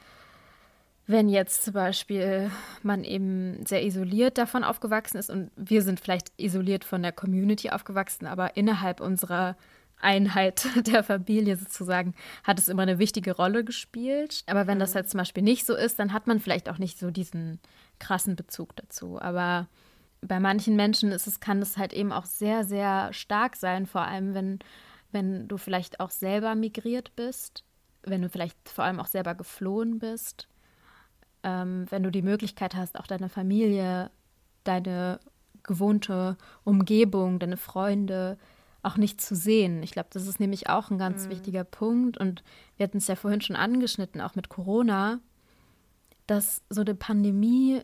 wenn jetzt zum Beispiel man eben sehr isoliert davon aufgewachsen ist und wir sind vielleicht isoliert von der Community aufgewachsen, aber innerhalb unserer Einheit der Familie sozusagen hat es immer eine wichtige Rolle gespielt. Aber wenn das jetzt zum Beispiel nicht so ist, dann hat man vielleicht auch nicht so diesen krassen Bezug dazu. Aber bei manchen Menschen ist es, kann es halt eben auch sehr, sehr stark sein, vor allem wenn, wenn du vielleicht auch selber migriert bist, wenn du vielleicht vor allem auch selber geflohen bist, ähm, wenn du die Möglichkeit hast, auch deine Familie, deine gewohnte Umgebung, deine Freunde, auch nicht zu sehen. Ich glaube, das ist nämlich auch ein ganz mhm. wichtiger Punkt. Und wir hatten es ja vorhin schon angeschnitten, auch mit Corona, dass so eine Pandemie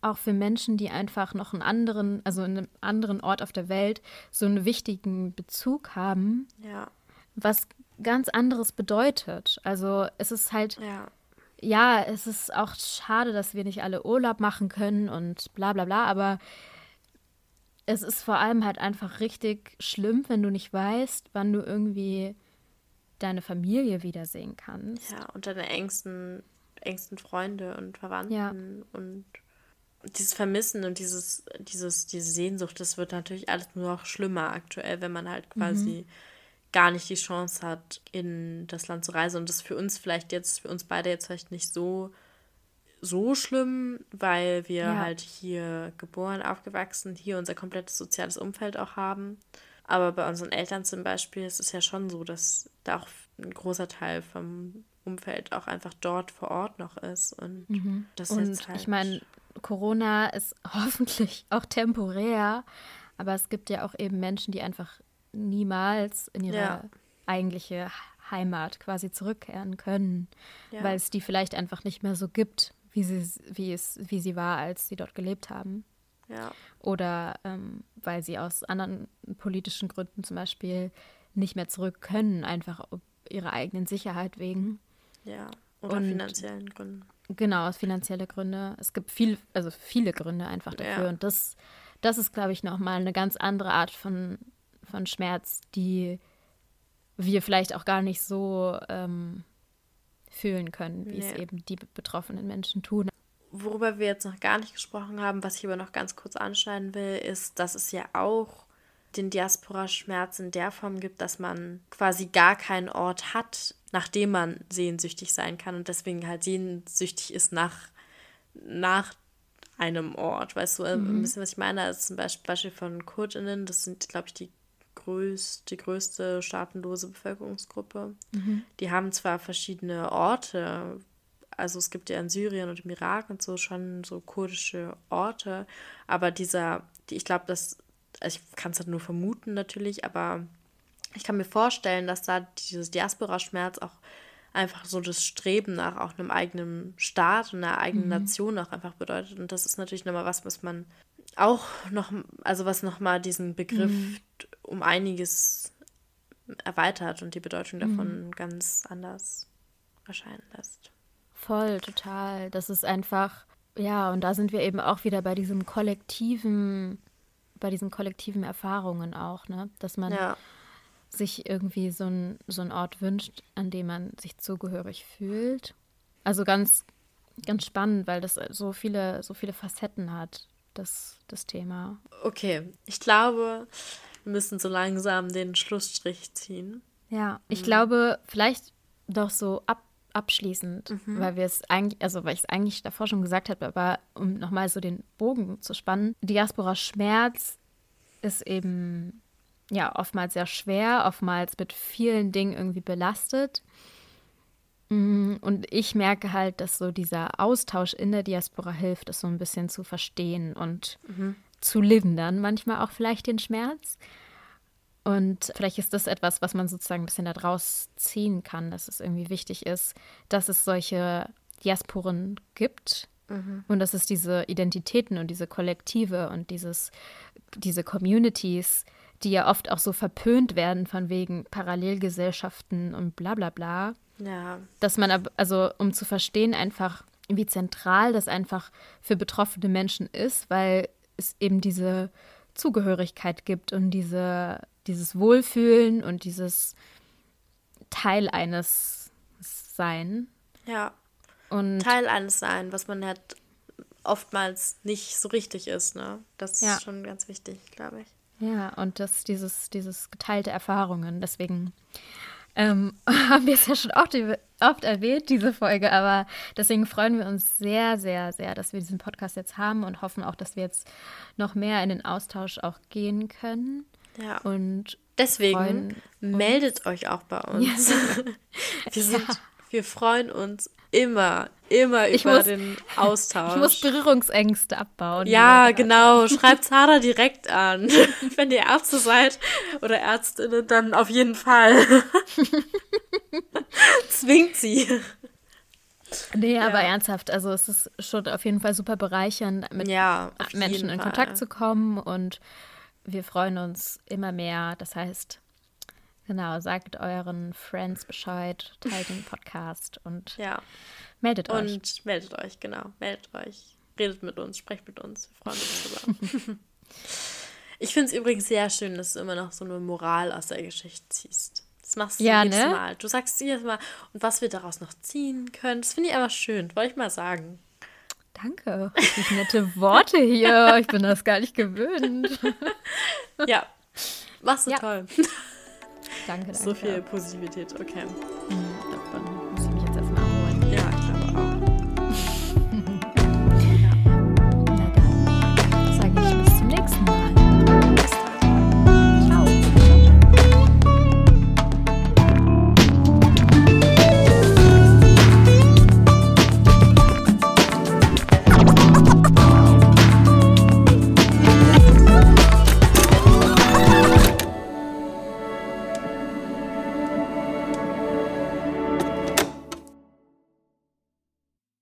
auch für Menschen, die einfach noch einen anderen, also in einem anderen Ort auf der Welt, so einen wichtigen Bezug haben, ja. was ganz anderes bedeutet. Also es ist halt, ja. ja, es ist auch schade, dass wir nicht alle Urlaub machen können und bla bla bla, aber es ist vor allem halt einfach richtig schlimm, wenn du nicht weißt, wann du irgendwie deine Familie wiedersehen kannst. Ja, und deine engsten, engsten Freunde und Verwandten ja. und dieses Vermissen und dieses, dieses, diese Sehnsucht, das wird natürlich alles nur noch schlimmer aktuell, wenn man halt quasi mhm. gar nicht die Chance hat, in das Land zu reisen. Und das für uns vielleicht jetzt, für uns beide jetzt vielleicht nicht so so schlimm, weil wir ja. halt hier geboren, aufgewachsen, hier unser komplettes soziales Umfeld auch haben. Aber bei unseren Eltern zum Beispiel ist es ja schon so, dass da auch ein großer Teil vom Umfeld auch einfach dort vor Ort noch ist. Und mhm. das und ist halt ich meine, Corona ist hoffentlich auch temporär, aber es gibt ja auch eben Menschen, die einfach niemals in ihre ja. eigentliche Heimat quasi zurückkehren können, ja. weil es die vielleicht einfach nicht mehr so gibt wie sie, wie es, wie sie war, als sie dort gelebt haben. Ja. Oder ähm, weil sie aus anderen politischen Gründen zum Beispiel nicht mehr zurück können, einfach ihrer eigenen Sicherheit wegen. Ja, oder Und, finanziellen Gründen. Genau, aus finanziellen Gründen. Es gibt viel, also viele Gründe einfach dafür. Ja. Und das, das ist, glaube ich, nochmal eine ganz andere Art von, von Schmerz, die wir vielleicht auch gar nicht so ähm, fühlen können, wie nee. es eben die betroffenen Menschen tun. Worüber wir jetzt noch gar nicht gesprochen haben, was ich aber noch ganz kurz anschneiden will, ist, dass es ja auch den Diaspora-Schmerz in der Form gibt, dass man quasi gar keinen Ort hat, nach dem man sehnsüchtig sein kann und deswegen halt sehnsüchtig ist nach, nach einem Ort. Weißt du, mhm. ein bisschen, was ich meine? Das ist zum Beispiel von KurdInnen, das sind, glaube ich, die größte, die größte staatenlose Bevölkerungsgruppe. Mhm. Die haben zwar verschiedene Orte, also es gibt ja in Syrien und im Irak und so schon so kurdische Orte, aber dieser, die, ich glaube, dass also ich kann es halt nur vermuten natürlich, aber ich kann mir vorstellen, dass da dieses Diaspora-Schmerz auch einfach so das Streben nach auch einem eigenen Staat und einer eigenen mhm. Nation auch einfach bedeutet. Und das ist natürlich nochmal was, was man auch noch, also was nochmal diesen Begriff mhm. Um einiges erweitert und die Bedeutung davon mhm. ganz anders erscheinen lässt. Voll, total. Das ist einfach, ja, und da sind wir eben auch wieder bei diesem kollektiven, bei diesen kollektiven Erfahrungen auch, ne? Dass man ja. sich irgendwie so, ein, so einen Ort wünscht, an dem man sich zugehörig fühlt. Also ganz, ganz spannend, weil das so viele, so viele Facetten hat, das, das Thema. Okay, ich glaube, wir müssen so langsam den Schlussstrich ziehen. Ja, ich mhm. glaube, vielleicht doch so ab, abschließend, mhm. weil wir es eigentlich, also weil ich es eigentlich davor schon gesagt habe, aber um nochmal so den Bogen zu spannen, Diaspora Schmerz ist eben ja oftmals sehr schwer, oftmals mit vielen Dingen irgendwie belastet. Mm, und ich merke halt, dass so dieser Austausch in der Diaspora hilft, es so ein bisschen zu verstehen und mhm zu lindern, manchmal auch vielleicht den Schmerz. Und vielleicht ist das etwas, was man sozusagen ein bisschen daraus ziehen kann, dass es irgendwie wichtig ist, dass es solche Diasporen gibt mhm. und dass es diese Identitäten und diese Kollektive und dieses, diese Communities, die ja oft auch so verpönt werden von wegen Parallelgesellschaften und bla bla bla. Ja. Dass man, also um zu verstehen einfach, wie zentral das einfach für betroffene Menschen ist, weil es eben diese Zugehörigkeit gibt und diese, dieses Wohlfühlen und dieses Teil eines Sein. Ja. Und Teil eines Sein, was man halt oftmals nicht so richtig ist, ne? Das ist ja. schon ganz wichtig, glaube ich. Ja, und das, dieses, dieses geteilte Erfahrungen. Deswegen ähm, haben wir es ja schon oft, oft erwähnt, diese Folge, aber deswegen freuen wir uns sehr, sehr, sehr, dass wir diesen Podcast jetzt haben und hoffen auch, dass wir jetzt noch mehr in den Austausch auch gehen können. Ja. Und deswegen meldet euch auch bei uns. Ja. wir, sind, ja. wir freuen uns immer, immer ich über muss, den Austausch. Ich muss Berührungsängste abbauen. Ja, genau. Schreibt Sarah direkt an. Wenn ihr Ärzte seid oder Ärztinnen, dann auf jeden Fall. Zwingt sie. Nee, ja. aber ernsthaft, also es ist schon auf jeden Fall super bereichernd, mit ja, Menschen in Kontakt zu kommen und wir freuen uns immer mehr. Das heißt, Genau, sagt euren Friends Bescheid, teilt den Podcast und ja. meldet euch. Und meldet euch, genau. Meldet euch. Redet mit uns, sprecht mit uns. Wir freuen uns drüber. ich finde es übrigens sehr schön, dass du immer noch so eine Moral aus der Geschichte ziehst. Das machst du ja, jedes ne? Mal. Du sagst jedes Mal, und was wir daraus noch ziehen können. Das finde ich aber schön, wollte ich mal sagen. Danke. Richtig nette Worte hier. Ich bin das gar nicht gewöhnt. ja. Machst du ja. toll. Danke, danke. So viel Positivität, okay. Mhm,